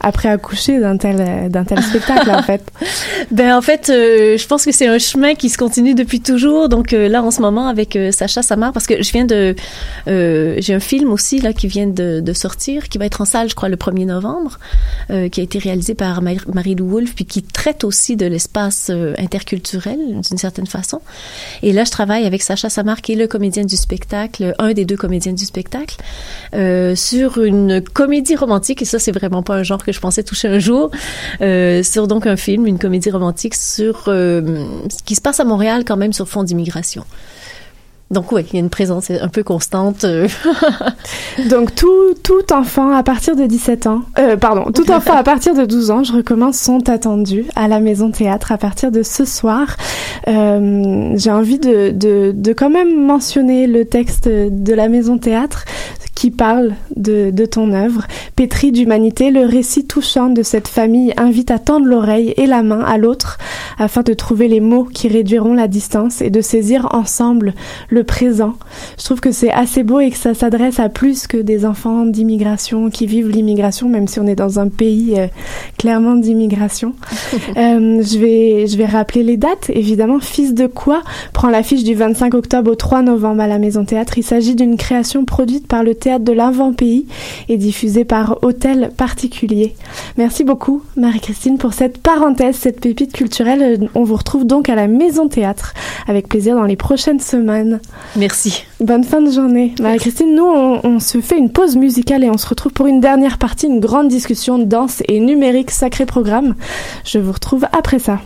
Après accoucher d'un tel, euh, d'un tel spectacle, en fait. [LAUGHS] Ben en fait, euh, je pense que c'est un chemin qui se continue depuis toujours. Donc euh, là, en ce moment, avec euh, Sacha Samar, parce que je viens de, euh, j'ai un film aussi là qui vient de, de sortir, qui va être en salle, je crois, le 1er novembre, euh, qui a été réalisé par Mar- Marie-Lou Wolfe, puis qui traite aussi de l'espace interculturel d'une certaine façon. Et là, je travaille avec Sacha Samar, qui est le comédien du spectacle, un des deux comédiens du spectacle, euh, sur une comédie romantique. Et ça, c'est vraiment pas un genre que je pensais toucher un jour. Euh, sur donc un film, une comédie romantique sur euh, ce qui se passe à Montréal quand même sur fond d'immigration. Donc oui, il y a une présence un peu constante. euh. [LAUGHS] Donc tout, tout enfant à partir de 17 ans, pardon, tout enfant à partir de 12 ans, je recommence, sont attendus à la Maison Théâtre à partir de ce soir. J'ai envie de, de quand même mentionner le texte de la Maison Théâtre qui parle de, de ton œuvre. Pétri d'humanité, le récit touchant de cette famille invite à tendre l'oreille et la main à l'autre afin de trouver les mots qui réduiront la distance et de saisir ensemble le présent. Je trouve que c'est assez beau et que ça s'adresse à plus que des enfants d'immigration qui vivent l'immigration, même si on est dans un pays euh, clairement d'immigration. [LAUGHS] Euh, je vais je vais rappeler les dates. Évidemment, Fils de quoi prend l'affiche du 25 octobre au 3 novembre à la Maison Théâtre. Il s'agit d'une création produite par le théâtre de l'Invent-Pays et diffusée par Hôtel Particulier. Merci beaucoup, Marie-Christine, pour cette parenthèse, cette pépite culturelle. On vous retrouve donc à la Maison Théâtre avec plaisir dans les prochaines semaines. Merci. Bonne fin de journée. Marie-Christine, nous, on, on se fait une pause musicale et on se retrouve pour une dernière partie, une grande discussion danse et numérique, sacré programme. Je vous retrouve après ça.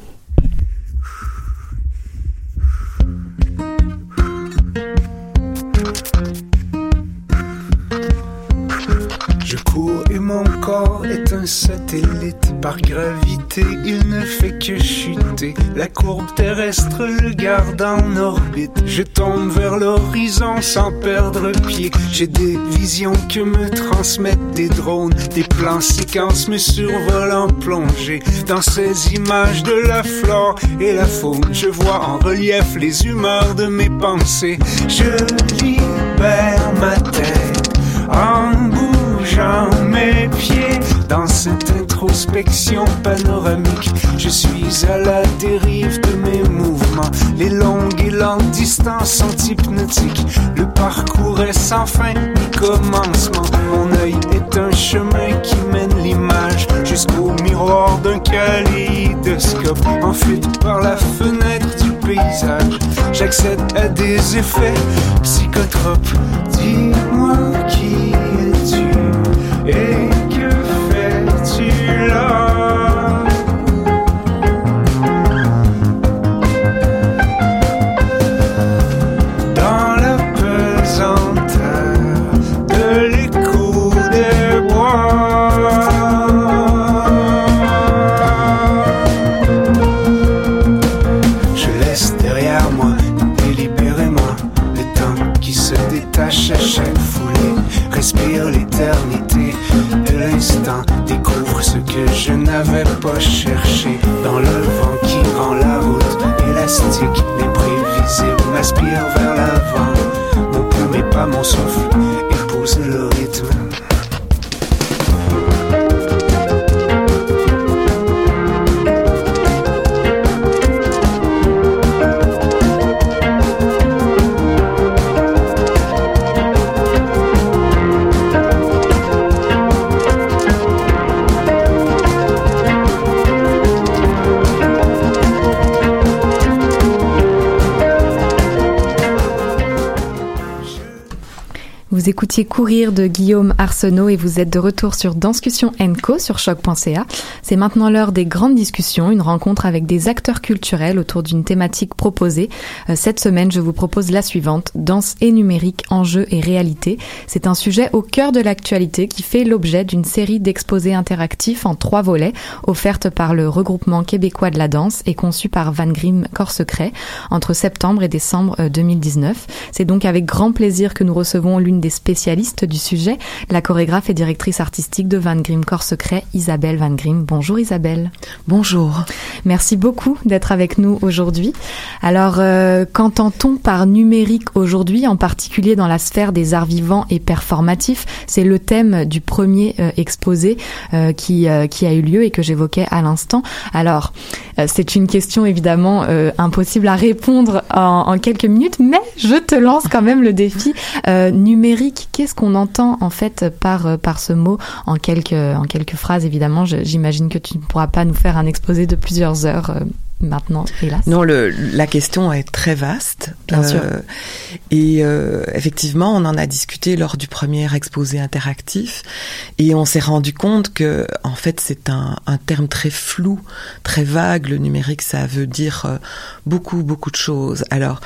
Et mon corps est un satellite. Par gravité, il ne fait que chuter. La courbe terrestre le garde en orbite. Je tombe vers l'horizon sans perdre pied. J'ai des visions que me transmettent des drones. Des plans séquences me survolent en plongée. Dans ces images de la flore et la faune, je vois en relief les humeurs de mes pensées. Je libère ma tête en bougeant mes pieds dans cette introspection panoramique. Je suis à la dérive de mes mouvements. Les longues et lentes distances sont hypnotiques. Le parcours est sans fin ni commencement. Mon œil est un chemin qui mène l'image jusqu'au miroir d'un kaléidoscope. En fuite par la fenêtre du paysage, j'accède à des effets psychotropes. Dis-moi qui et que fais-tu là découvre ce que je n'avais pas cherché dans le vent qui rend la route élastique. L'imprévisible m'aspire vers l'avant. Plume et pas mon souffle épouse le rythme. Vous écoutiez Courir de Guillaume Arsenault et vous êtes de retour sur Danscussion Co sur choc.ca. C'est maintenant l'heure des grandes discussions, une rencontre avec des acteurs culturels autour d'une thématique proposée. Euh, Cette semaine, je vous propose la suivante, danse et numérique, enjeux et réalité. C'est un sujet au cœur de l'actualité qui fait l'objet d'une série d'exposés interactifs en trois volets, offertes par le regroupement québécois de la danse et conçue par Van Grim Corps Secret entre septembre et décembre euh, 2019. C'est donc avec grand plaisir que nous recevons l'une des spécialistes du sujet, la chorégraphe et directrice artistique de Van Grim Corps Secret, Isabelle Van Grim. Isabelle. Bonjour. Merci beaucoup d'être avec nous aujourd'hui. Alors, euh, qu'entend-on par numérique aujourd'hui, en particulier dans la sphère des arts vivants et performatifs? C'est le thème du premier euh, exposé euh, qui, qui a eu lieu et que j'évoquais à l'instant. Alors, c'est une question évidemment impossible à répondre en, en quelques minutes, mais je te lance quand même le défi numérique. Qu'est-ce qu'on entend en fait par par ce mot? En quelques en quelques phrases Évidemment, je- j'imagine que tu ne pourras pas nous faire un exposé de plusieurs heures euh, maintenant, hélas. Non, le, la question est très vaste. Bien sûr. Et euh, effectivement, on en a discuté lors du premier exposé interactif, et on s'est rendu compte que, en fait, c'est un, un terme très flou, très vague. Le numérique, ça veut dire euh, beaucoup, beaucoup de choses. Alors,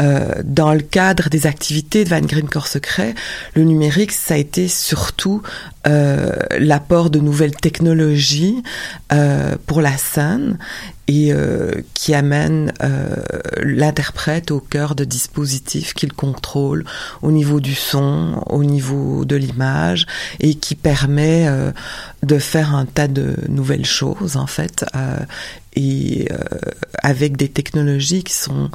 euh, dans le cadre des activités de Van Grim Corps Secret, le numérique, ça a été surtout euh, l'apport de nouvelles technologies euh, pour la scène et euh, qui amène euh, l'interprète au cœur de dispositifs qu'il contrôle au niveau du son, au niveau de l'image et qui permet de faire un tas de nouvelles choses en fait et avec des technologies qui sont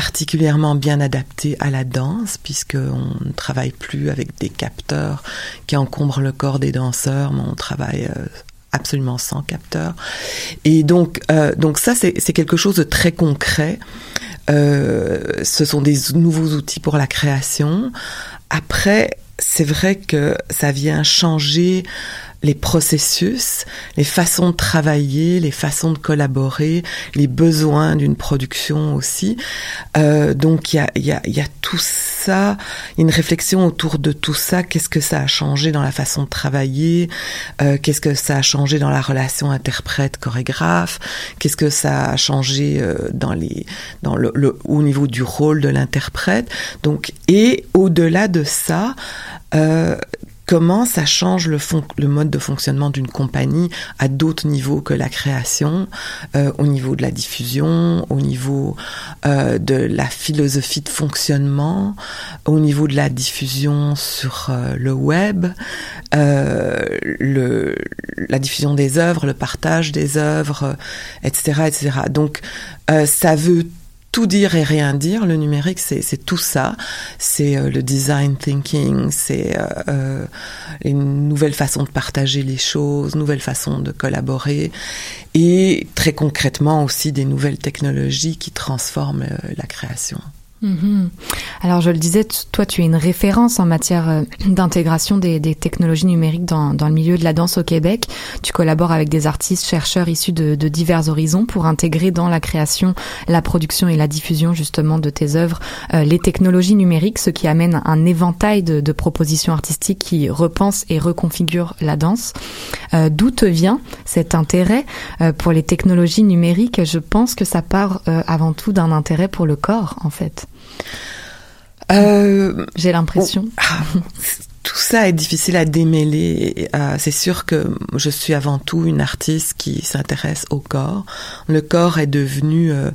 particulièrement bien adaptées à la danse puisqu'on ne travaille plus avec des capteurs qui encombrent le corps des danseurs, mais on travaille euh, absolument sans capteur. Et donc, euh, donc ça, c'est c'est quelque chose de très concret. Euh, ce sont des nouveaux outils pour la création. Après, c'est vrai que ça vient changer les processus, les façons de travailler, les façons de collaborer, les besoins d'une production aussi. Euh, donc il y a, y, a, y a tout ça, une réflexion autour de tout ça. Qu'est-ce que ça a changé dans la façon de travailler? Euh, Qu'est-ce que ça a changé dans la relation interprète-chorégraphe? Qu'est-ce que ça a changé euh, dans les, dans le, le, au niveau du rôle de l'interprète? Donc et au-delà de ça. Euh, comment ça change le, mode de fonctionnement d'une compagnie à d'autres niveaux que la création, euh, au niveau de la diffusion, au niveau euh, de la philosophie de fonctionnement, au niveau de la diffusion sur euh, le web, la diffusion des œuvres, le partage des œuvres, etc., etc. Donc, ça veut tout dire et rien dire. Le numérique, c'est tout ça. C'est euh, le design thinking, c'est euh, euh, une nouvelle façon de partager les choses, nouvelle façon de collaborer, et très concrètement aussi des nouvelles technologies qui transforment euh, la création. Mhm. Alors je le disais, toi tu es une référence en matière euh, d'intégration des, technologies numériques dans, le milieu de la danse au Québec. Tu collabores avec des artistes, chercheurs issus de, divers horizons pour intégrer dans la création, la production et la diffusion justement de tes œuvres euh, les technologies numériques, ce qui amène un éventail de, propositions artistiques qui repensent et reconfigurent la danse. Euh, D'où te vient cet intérêt pour les technologies numériques? Je pense que ça part avant tout d'un intérêt pour le corps en fait. Euh, J'ai l'impression. Ah, tout ça est difficile à démêler. C'est sûr que je suis avant tout une artiste qui s'intéresse au corps. Le corps est devenu euh,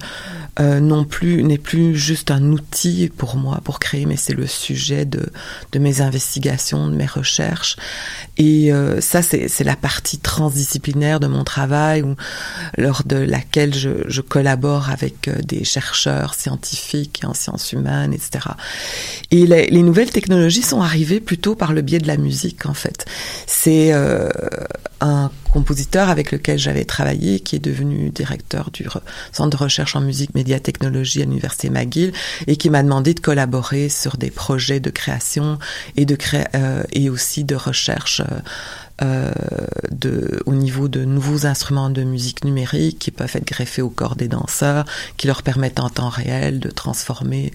euh, non plus n'est plus juste un outil pour moi pour créer, mais c'est le sujet de de mes investigations, de mes recherches. Et euh, ça, c'est c'est la partie transdisciplinaire de mon travail, lors de laquelle je, collabore avec des chercheurs scientifiques en sciences humaines, etc. Et les nouvelles technologies sont arrivées plutôt par le biais de la musique, en fait. C'est euh, un compositeur avec lequel j'avais travaillé, qui est devenu directeur du re- centre de recherche en musique, média, technologie à l'université McGill, et qui m'a demandé de collaborer sur des projets de création et de cré- euh, et aussi de recherche. euh, au niveau de nouveaux instruments de musique numérique qui peuvent être greffés au corps des danseurs, qui leur permettent en temps réel de transformer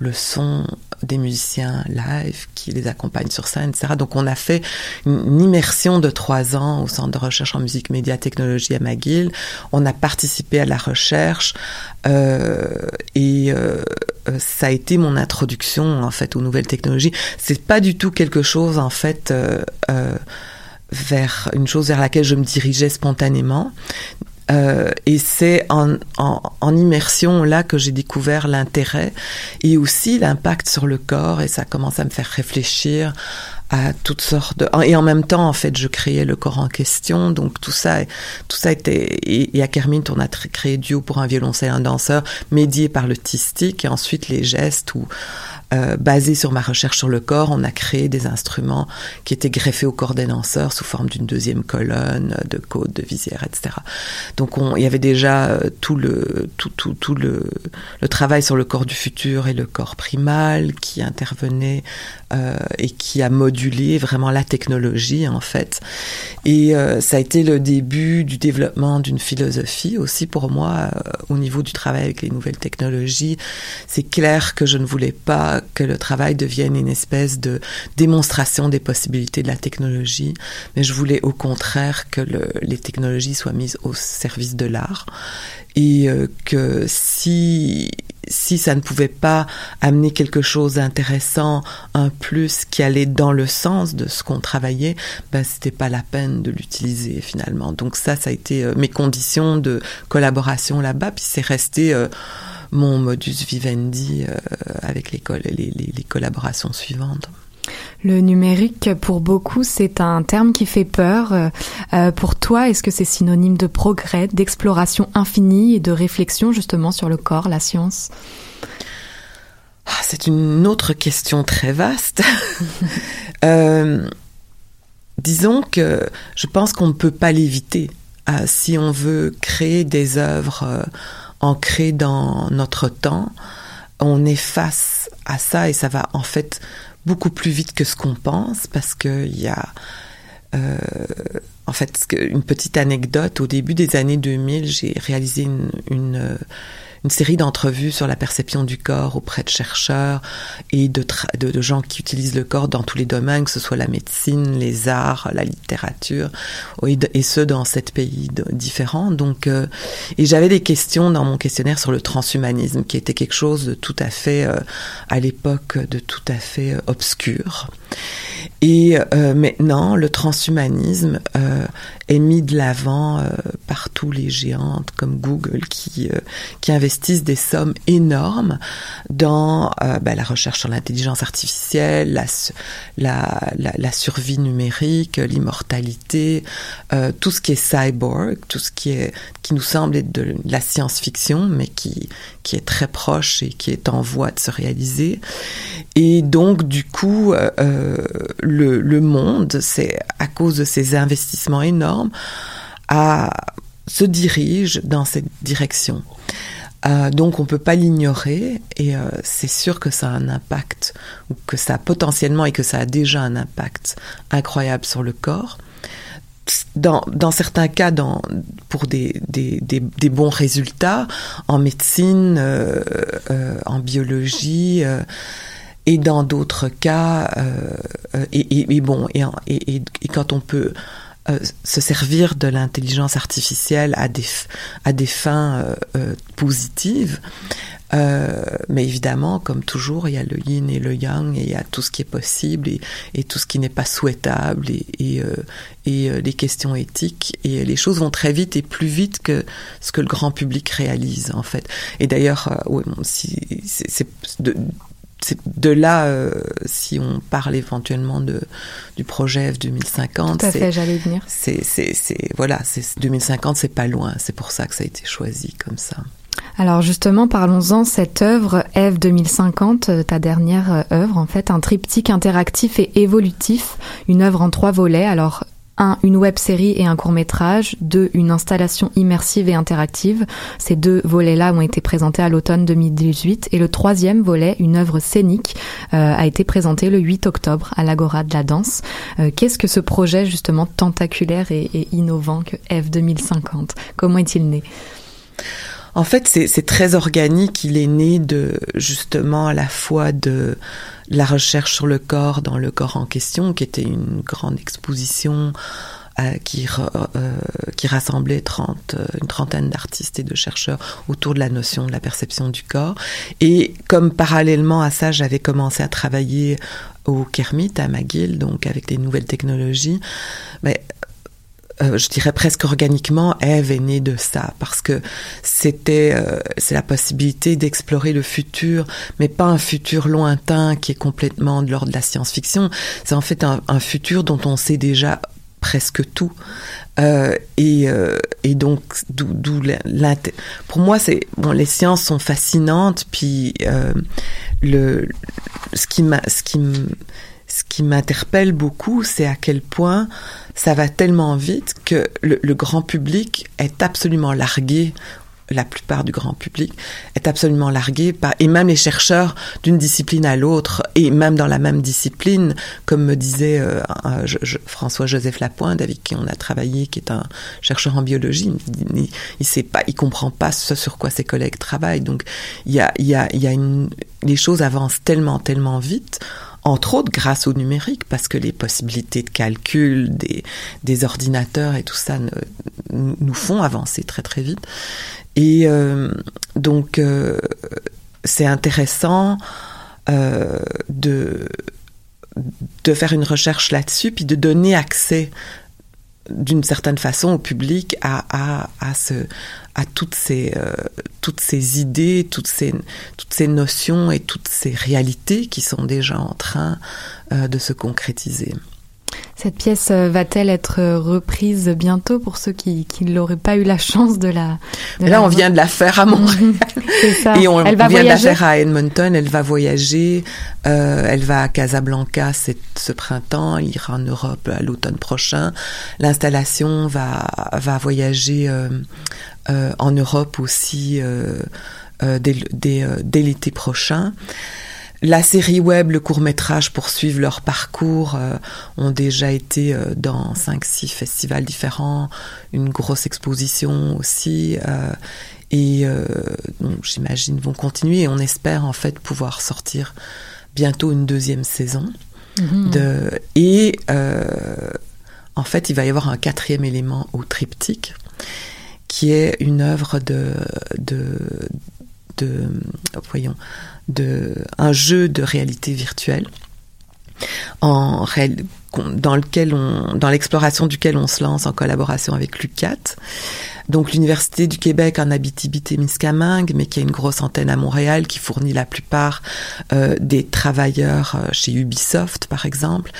le son des musiciens live qui les accompagnent sur scène, etc. Donc on a fait une, immersion de trois ans au Centre de recherche en musique média technologie à McGill. On a participé à la recherche euh, et euh, ça a été mon introduction en fait aux nouvelles technologies. C'est pas du tout quelque chose en fait euh, euh, vers une chose vers laquelle je me dirigeais spontanément. Euh, et c'est en, en, en immersion là que j'ai découvert l'intérêt et aussi l'impact sur le corps et ça commence à me faire réfléchir à toutes sortes de et en même temps en fait je créais le corps en question. Donc tout ça tout ça était et, à Kermit on a créé duo pour un violoncelle un danseur médié par le tistique et ensuite les gestes ou euh, basé sur ma recherche sur le corps, on a créé des instruments qui étaient greffés au corps des danseurs sous forme d'une deuxième colonne, de côte, de visière, etc. Donc on, il y avait déjà euh, tout le tout tout tout le le travail sur le corps du futur et le corps primal qui intervenait euh, et qui a modulé vraiment la technologie en fait. Et euh, ça a été le début du développement d'une philosophie aussi pour moi euh, au niveau du travail avec les nouvelles technologies. C'est clair que je ne voulais pas que le travail devienne une espèce de démonstration des possibilités de la technologie, mais je voulais au contraire que le, les technologies soient mises au service de l'art et que si si ça ne pouvait pas amener quelque chose d'intéressant, un plus qui allait dans le sens de ce qu'on travaillait, ben c'était pas la peine de l'utiliser finalement. Donc ça, ça a été euh, mes conditions de collaboration là-bas, puis c'est resté euh, mon modus vivendi euh, avec les, les, les collaborations suivantes. Le numérique, pour beaucoup, c'est un terme qui fait peur. Euh, pour toi, est-ce que c'est synonyme de progrès, d'exploration infinie et de réflexion justement sur le corps, la science? Ah, C'est une autre question très vaste. [LAUGHS] Euh, disons que je pense qu'on ne peut pas l'éviter. Euh, si on veut créer des œuvres ancrées dans notre temps, on est face à ça et ça va en fait beaucoup plus vite que ce qu'on pense parce qu'il y a euh, en fait une petite anecdote. Au début des années 2000 j'ai réalisé une, une, euh, une série d'entrevues sur la perception du corps auprès de chercheurs et de, gens qui utilisent le corps dans tous les domaines, que ce soit la médecine, les arts, la littérature, et, de- ce dans sept pays différents. Donc, euh, et j'avais des questions dans mon questionnaire sur le transhumanisme, qui était quelque chose de tout à fait, euh, à l'époque, de tout à fait euh, obscur. Et maintenant, le transhumanisme est mis de l'avant par tous les géantes comme Google qui, qui investissent des sommes énormes dans euh, ben, la recherche sur l'intelligence artificielle, la, su- la, la, la survie numérique, l'immortalité, euh, tout ce qui est cyborg, tout ce qui, est, qui nous semble être de la science-fiction, mais qui, est très proche et qui est en voie de se réaliser. Et donc, du coup, euh, le, monde, c'est à cause de ces investissements énormes, se dirige dans cette direction. Euh, donc on peut pas l'ignorer et euh, c'est sûr que ça a un impact ou que ça a potentiellement et que ça a déjà un impact incroyable sur le corps. Dans, dans certains cas, dans, pour des, des, des, bons résultats en médecine, euh, euh, en biologie, euh, et dans d'autres cas, et, et, et bon, et, et quand on peut euh, se servir de l'intelligence artificielle à des, à des fins euh, euh, positives, mais évidemment, comme toujours, il y a le yin et le yang, et il y a tout ce qui est possible et, et tout ce qui n'est pas souhaitable, et, et, les questions éthiques. Et les choses vont très vite et plus vite que ce que le grand public réalise, en fait. Et d'ailleurs, ouais, bon, c'est de, là, euh, si on parle éventuellement de, du projet F 2050, Tout à fait, j'allais venir. c'est, c'est, c'est, voilà, c'est 2050, c'est pas loin. C'est pour ça que ça a été choisi comme ça. Alors justement, parlons-en, cette œuvre Eve 2050, euh, ta dernière euh, œuvre, en fait, un triptyque interactif et évolutif, une œuvre en trois volets. Alors, un, une web série et un court métrage. Deux, une installation immersive et interactive. Ces deux volets-là ont été présentés à l'automne 2018. Et le troisième volet, une œuvre scénique, euh, a été présenté le 8 octobre à l'Agora de la danse. Euh, Qu'est-ce que ce projet justement tentaculaire et, et innovant que Eve 2050 Comment est-il né? En fait, c'est très organique. Il est né de justement à la fois de la recherche sur le corps dans le corps en question, qui était une grande exposition euh, qui, euh, qui rassemblait 30, euh, une trentaine d'artistes et de chercheurs autour de la notion de la perception du corps. Et comme parallèlement à ça, j'avais commencé à travailler au Kermit, à McGill, donc avec des nouvelles technologies, mais euh, je dirais presque organiquement, Eve est née de ça parce que c'était euh, c'est la possibilité d'explorer le futur, mais pas un futur lointain qui est complètement de l'ordre de la science-fiction. C'est en fait un, futur dont on sait déjà presque tout. Euh, et, euh, et donc, d'où, pour moi, c'est bon, les sciences sont fascinantes, puis euh, le ce qui m'a, ce qui ce qui m'interpelle beaucoup, c'est à quel point ça va tellement vite que le, le grand public est absolument largué. La plupart du grand public est absolument largué par, et même les chercheurs d'une discipline à l'autre, et même dans la même discipline, comme me disait euh, François-Joseph Lapointe, avec qui on a travaillé, qui est un chercheur en biologie, il, il, sait pas, il comprend pas ce sur quoi ses collègues travaillent. Donc, il y a, il y a, y a une, les choses avancent tellement, tellement vite entre autres grâce au numérique, parce que les possibilités de calcul des, des ordinateurs et tout ça nous font avancer très très vite. Et euh, donc, euh, c'est intéressant euh, de, de faire une recherche là-dessus, puis de donner accès d'une certaine façon au public à, à, à, ce, à toutes, ces, euh, toutes ces idées, toutes ces, toutes ces notions et toutes ces réalités qui sont déjà en train euh, de se concrétiser. Cette pièce euh, va-t-elle être euh, reprise bientôt pour ceux qui qui n'auraient pas eu la chance de la de là, la on vient de la faire à Montréal. [LAUGHS] C'est ça. Et on, Elle va vient de la voyager faire à Edmonton. Elle va voyager. euh, elle va à Casablanca cette- ce printemps. Elle ira en Europe à l'automne prochain. L'installation va, va voyager euh, euh, en Europe aussi dès, le- dès, dès l'été prochain. La série web, le court métrage poursuivent leur parcours, euh, ont déjà été euh, dans 5-6 festivals différents, une grosse exposition aussi, euh, et euh, j'imagine vont continuer et on espère en fait pouvoir sortir bientôt une deuxième saison. Mhm. De, et euh, en fait, il va y avoir un quatrième élément au triptyque qui est une œuvre de, de, de voyons, un jeu de réalité virtuelle dans lequel dans l'exploration duquel on se lance en collaboration avec l'UCAT. Donc l'Université du Québec en Abitibi-Témiscamingue, mais qui a une grosse antenne à Montréal, qui fournit la plupart euh, des travailleurs euh, chez Ubisoft, par exemple,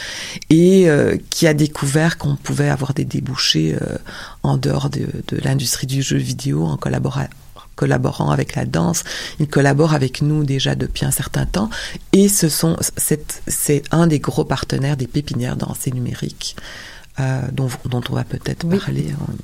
et euh, qui a découvert qu'on pouvait avoir des débouchés en dehors de, de l'industrie du jeu vidéo en collabora- collaborant avec la danse. Ils collaborent avec nous déjà depuis un certain temps et ce sont c'est un des gros partenaires des pépinières dansées numériques euh, dont, dont on va peut-être parler. hein.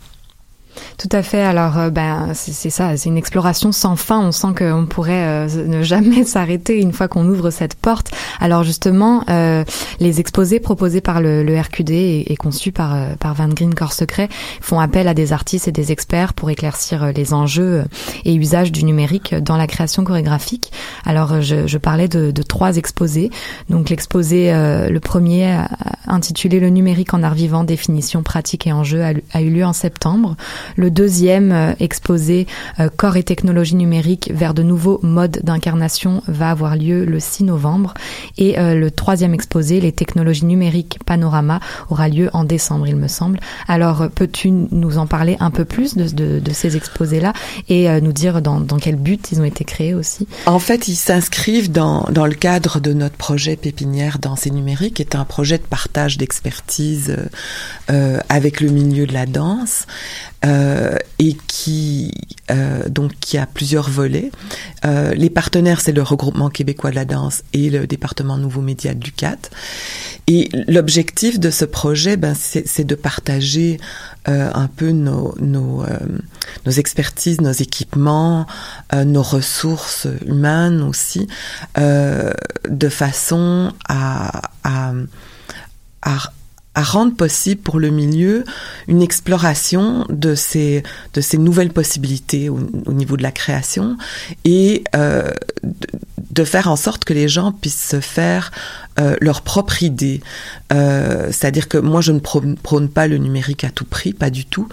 Tout à fait. Alors, euh, ben, c'est ça, c'est une exploration sans fin. On sent qu'on pourrait euh, ne jamais [LAUGHS] s'arrêter une fois qu'on ouvre cette porte. Alors, justement, euh, les exposés proposés par le, le RQD et, et conçus par, euh, par Van Green Corps Secret font appel à des artistes et des experts pour éclaircir les enjeux et usages du numérique dans la création chorégraphique. Alors, je, je parlais de, de trois exposés. Donc, l'exposé, le premier, intitulé Le numérique en art vivant, définition, pratique et enjeux, a eu lieu en septembre. Le deuxième euh, exposé, euh, Corps et technologie numérique vers de nouveaux modes d'incarnation, va avoir lieu le 6 novembre. Et euh, le troisième exposé, Les technologies numériques Panorama, aura lieu en décembre, il me semble. Alors, peux-tu nous en parler un peu plus de, de, ces exposés-là et nous dire dans, quel but ils ont été créés aussi? En fait, ils s'inscrivent dans, dans le cadre de notre projet Pépinière Danse et Numérique, qui est un projet de partage d'expertise avec le milieu de la danse. Et qui euh, donc qui a plusieurs volets. Euh, les partenaires, c'est le regroupement québécois de la danse et le département Nouveaux Médias du CAT. Et l'objectif de ce projet, ben, c'est de partager euh, un peu nos, nos, euh, expertises, nos équipements, euh, nos ressources humaines aussi, euh, de façon à, à, à rendre possible pour le milieu une exploration de ces, de ces nouvelles possibilités au, au niveau de la création et euh, de faire en sorte que les gens puissent se faire euh, leur propre idée. Euh, C'est-à-dire que moi, je ne prône, pas le numérique à tout prix, pas du tout,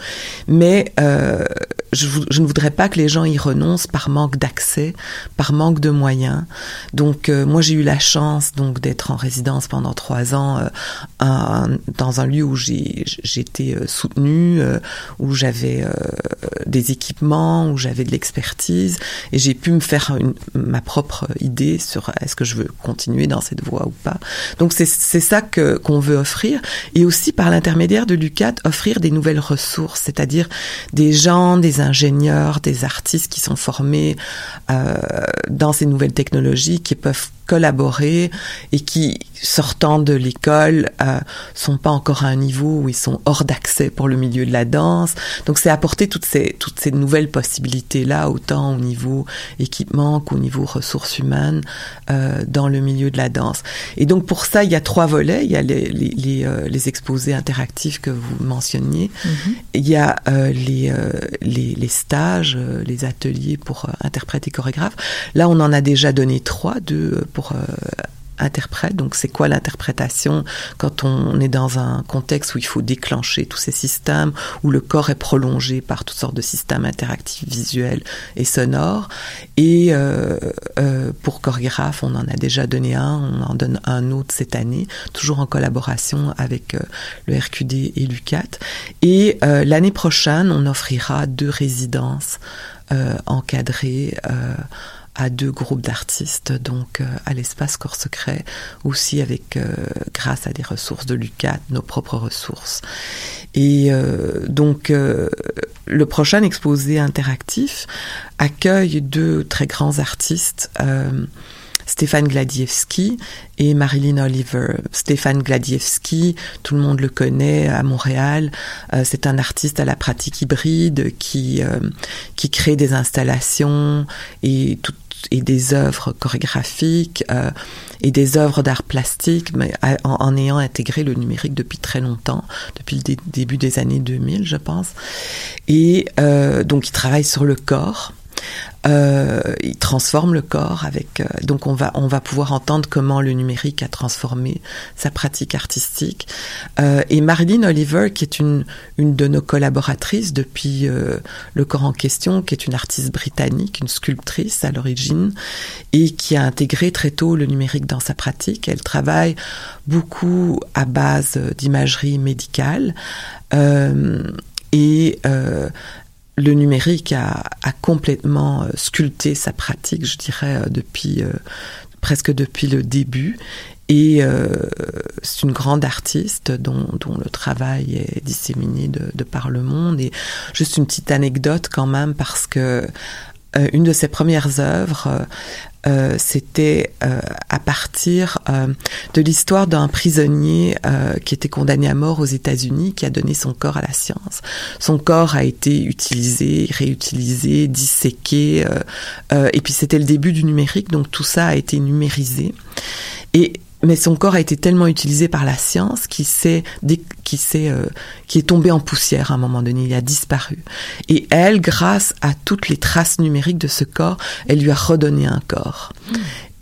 mais euh, je, je ne voudrais pas que les gens y renoncent par manque d'accès, par manque de moyens. Donc, euh, moi, j'ai eu la chance donc d'être en résidence pendant trois ans euh, un- dans un lieu où été euh, soutenue, où j'avais des équipements, où j'avais de l'expertise, et j'ai pu me faire une- ma propre idée sur est-ce que je veux continuer dans cette voie ou pas. Donc c'est ça qu'on veut offrir, et aussi par l'intermédiaire de l'UCAT offrir des nouvelles ressources, c'est-à-dire des gens, des ingénieurs, des artistes qui sont formés euh, dans ces nouvelles technologies, qui peuvent collaborer et qui, sortant de l'école, euh, sont pas encore à un niveau où ils sont hors d'accès pour le milieu de la danse. Donc c'est apporter toutes ces toutes ces nouvelles possibilités là, autant au niveau équipement qu'au niveau ressources humaines euh, dans le milieu de la danse. Et donc pour ça, il y a trois volets. Il y a les les, les, euh, les exposés interactifs que vous mentionniez. Il y a euh, les, euh, les les stages, les ateliers pour interprètes et chorégraphes. Là, on en a déjà donné trois, deux pour euh, interprète. Donc, c'est quoi l'interprétation quand on est dans un contexte où il faut déclencher tous ces systèmes, où le corps est prolongé par toutes sortes de systèmes interactifs visuels et sonores? Et euh, euh, pour chorégraphe, on en a déjà donné un, on en donne un autre cette année, toujours en collaboration avec le RQD et l'UCAT. Et l'année prochaine, on offrira deux résidences encadrées. À deux groupes d'artistes, donc euh, à l'espace Corps Secret, aussi avec, euh, grâce à des ressources de l'UCAT, nos propres ressources. Et euh, donc, le prochain exposé interactif accueille deux très grands artistes. Stéphane Gladiewski et Marilyn Oliver. Stéphane Gladiewski, tout le monde le connaît à Montréal. C'est un artiste à la pratique hybride qui qui crée des installations et tout et des œuvres chorégraphiques euh, et des œuvres d'art plastique, mais en, ayant intégré le numérique depuis très longtemps, depuis le dé- début des années 2000, je pense. Et euh, donc, il travaille sur le corps. Euh, il transforme le corps avec euh, donc on va on va pouvoir entendre comment le numérique a transformé sa pratique artistique. Euh, et Marilyn Oliver qui est une une de nos collaboratrices depuis euh, le corps en question qui est une artiste britannique une sculptrice à l'origine et qui a intégré très tôt le numérique dans sa pratique. Elle travaille beaucoup à base d'imagerie médicale euh, et euh, le numérique a, a complètement euh, sculpté sa pratique, je dirais, euh, depuis euh, presque depuis le début. Et euh, c'est une grande artiste dont, dont le travail est disséminé de, de par le monde. Et juste une petite anecdote quand même, parce que euh, une de ses premières œuvres, euh, c'était euh, à partir euh, de l'histoire d'un prisonnier euh, qui était condamné à mort aux États-Unis, qui a donné son corps à la science. Son corps a été utilisé, réutilisé, disséqué, euh, et puis c'était le début du numérique, donc tout ça a été numérisé. Et mais son corps a été tellement utilisé par la science qu'il s'est qui s'est euh, qui est tombé en poussière à un moment donné, il a disparu. Et elle, grâce à toutes les traces numériques de ce corps, elle lui a redonné un corps.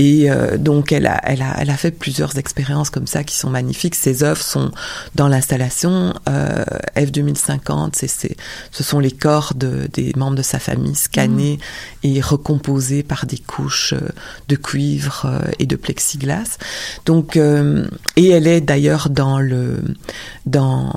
Et euh, donc, elle a, elle, a, elle a fait plusieurs expériences comme ça qui sont magnifiques. Ses œuvres sont dans l'installation euh, F 2050. C'est, c'est, ce sont les corps de, des membres de sa famille scannés et recomposés par des couches euh, de cuivre euh, et de plexiglas. Donc, euh, et elle est d'ailleurs dans le dans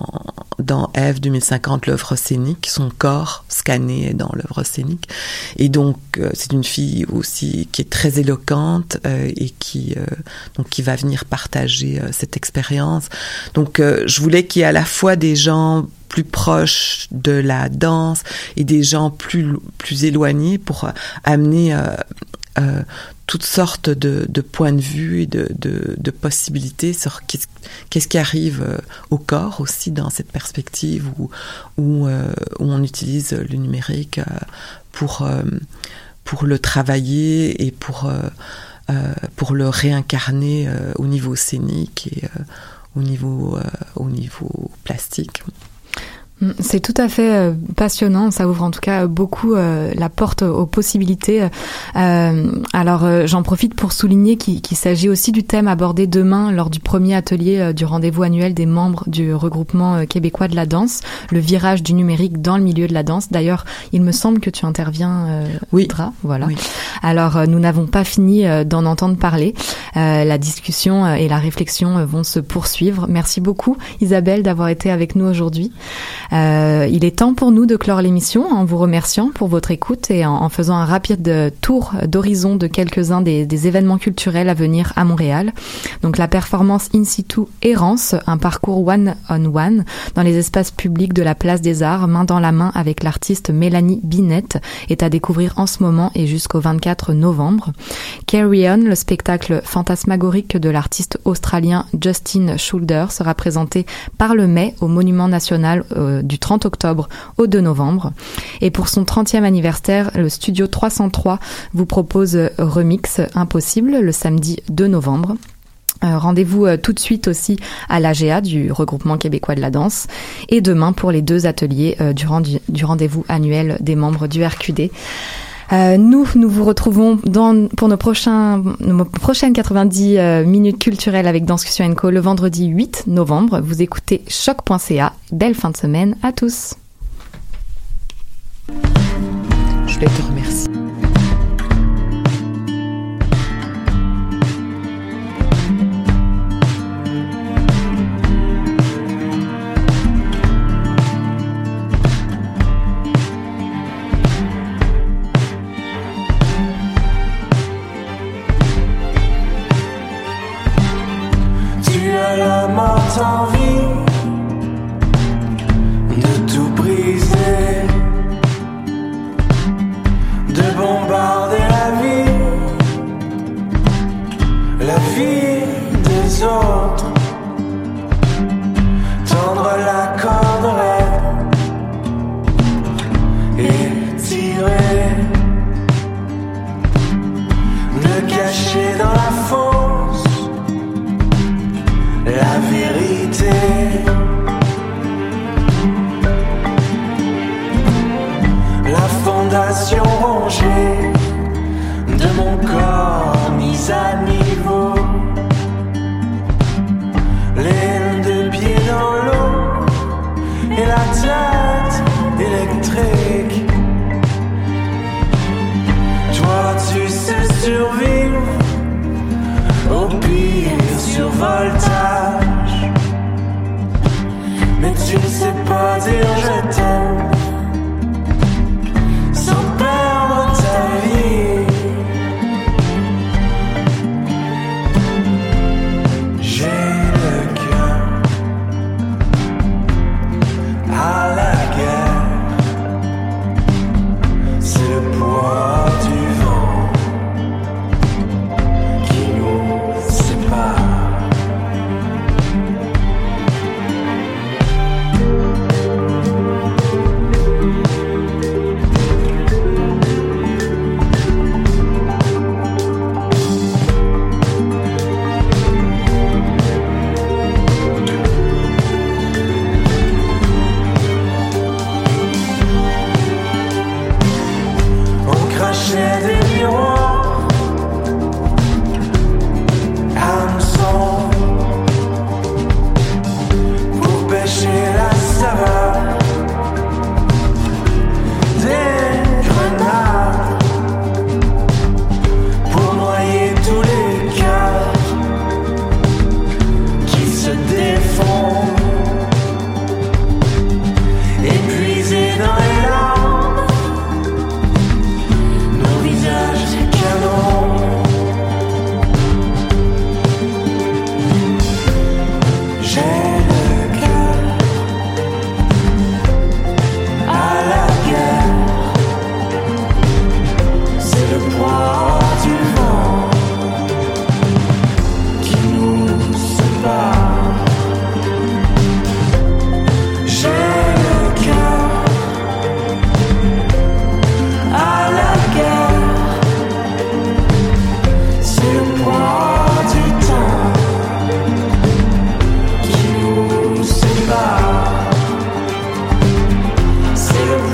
dans F 2050 l'œuvre scénique. Son corps scanné est dans l'œuvre scénique. Et donc, euh, c'est une fille aussi qui est très éloquente euh, et qui euh, donc qui va venir partager euh, cette expérience. Donc, je voulais qu'il y ait à la fois des gens plus proches de la danse et des gens plus plus éloignés pour amener toutes sortes de, points de vue et de, de, possibilités sur qu'est-ce qui arrive au corps aussi dans cette perspective où, où, on utilise le numérique pour, pour le travailler et pour, pour le réincarner euh, au niveau scénique et euh, au, niveau, euh, au niveau plastique. Mm, C'est tout à fait euh, passionnant. Ça ouvre en tout cas beaucoup euh, la porte aux possibilités. Euh, alors, j'en profite pour souligner qu'il s'agit aussi du thème abordé demain lors du premier atelier du rendez-vous annuel des membres du regroupement québécois de la danse, le virage du numérique dans le milieu de la danse. D'ailleurs, il me semble que tu interviens. Oui. Dra, voilà. Alors, nous n'avons pas fini d'en entendre parler. La discussion et la réflexion vont se poursuivre. Merci beaucoup, Isabelle, d'avoir été avec nous aujourd'hui. Euh, il est temps pour nous de clore l'émission en vous remerciant pour votre écoute et en, faisant un rapide tour d'horizon de quelques-uns des, des événements culturels à venir à Montréal. Donc la performance in situ Errance, un parcours one-on-one dans les espaces publics de la Place des Arts, main dans la main avec l'artiste Mélanie Binette, est à découvrir en ce moment et jusqu'au 24 novembre. Carry On, le spectacle fantasmagorique de l'artiste australien Justin Schulder, sera présenté par le mai au Monument National euh, du 30 octobre au 2 novembre. Et pour son 30e anniversaire, le Studio 303 vous propose euh, Remix Impossible le samedi 2 novembre. Euh, Rendez-vous euh, tout de suite aussi à l'AGA du regroupement québécois de la danse et demain pour les deux ateliers euh, du rendez-vous annuel des membres du RQD. Euh, nous, nous vous retrouvons pour nos, prochaines 90 euh, minutes culturelles avec Danscussion Co le vendredi 8 novembre. Vous écoutez choc.ca. Belle fin de semaine à tous. Je te remercier. As la morte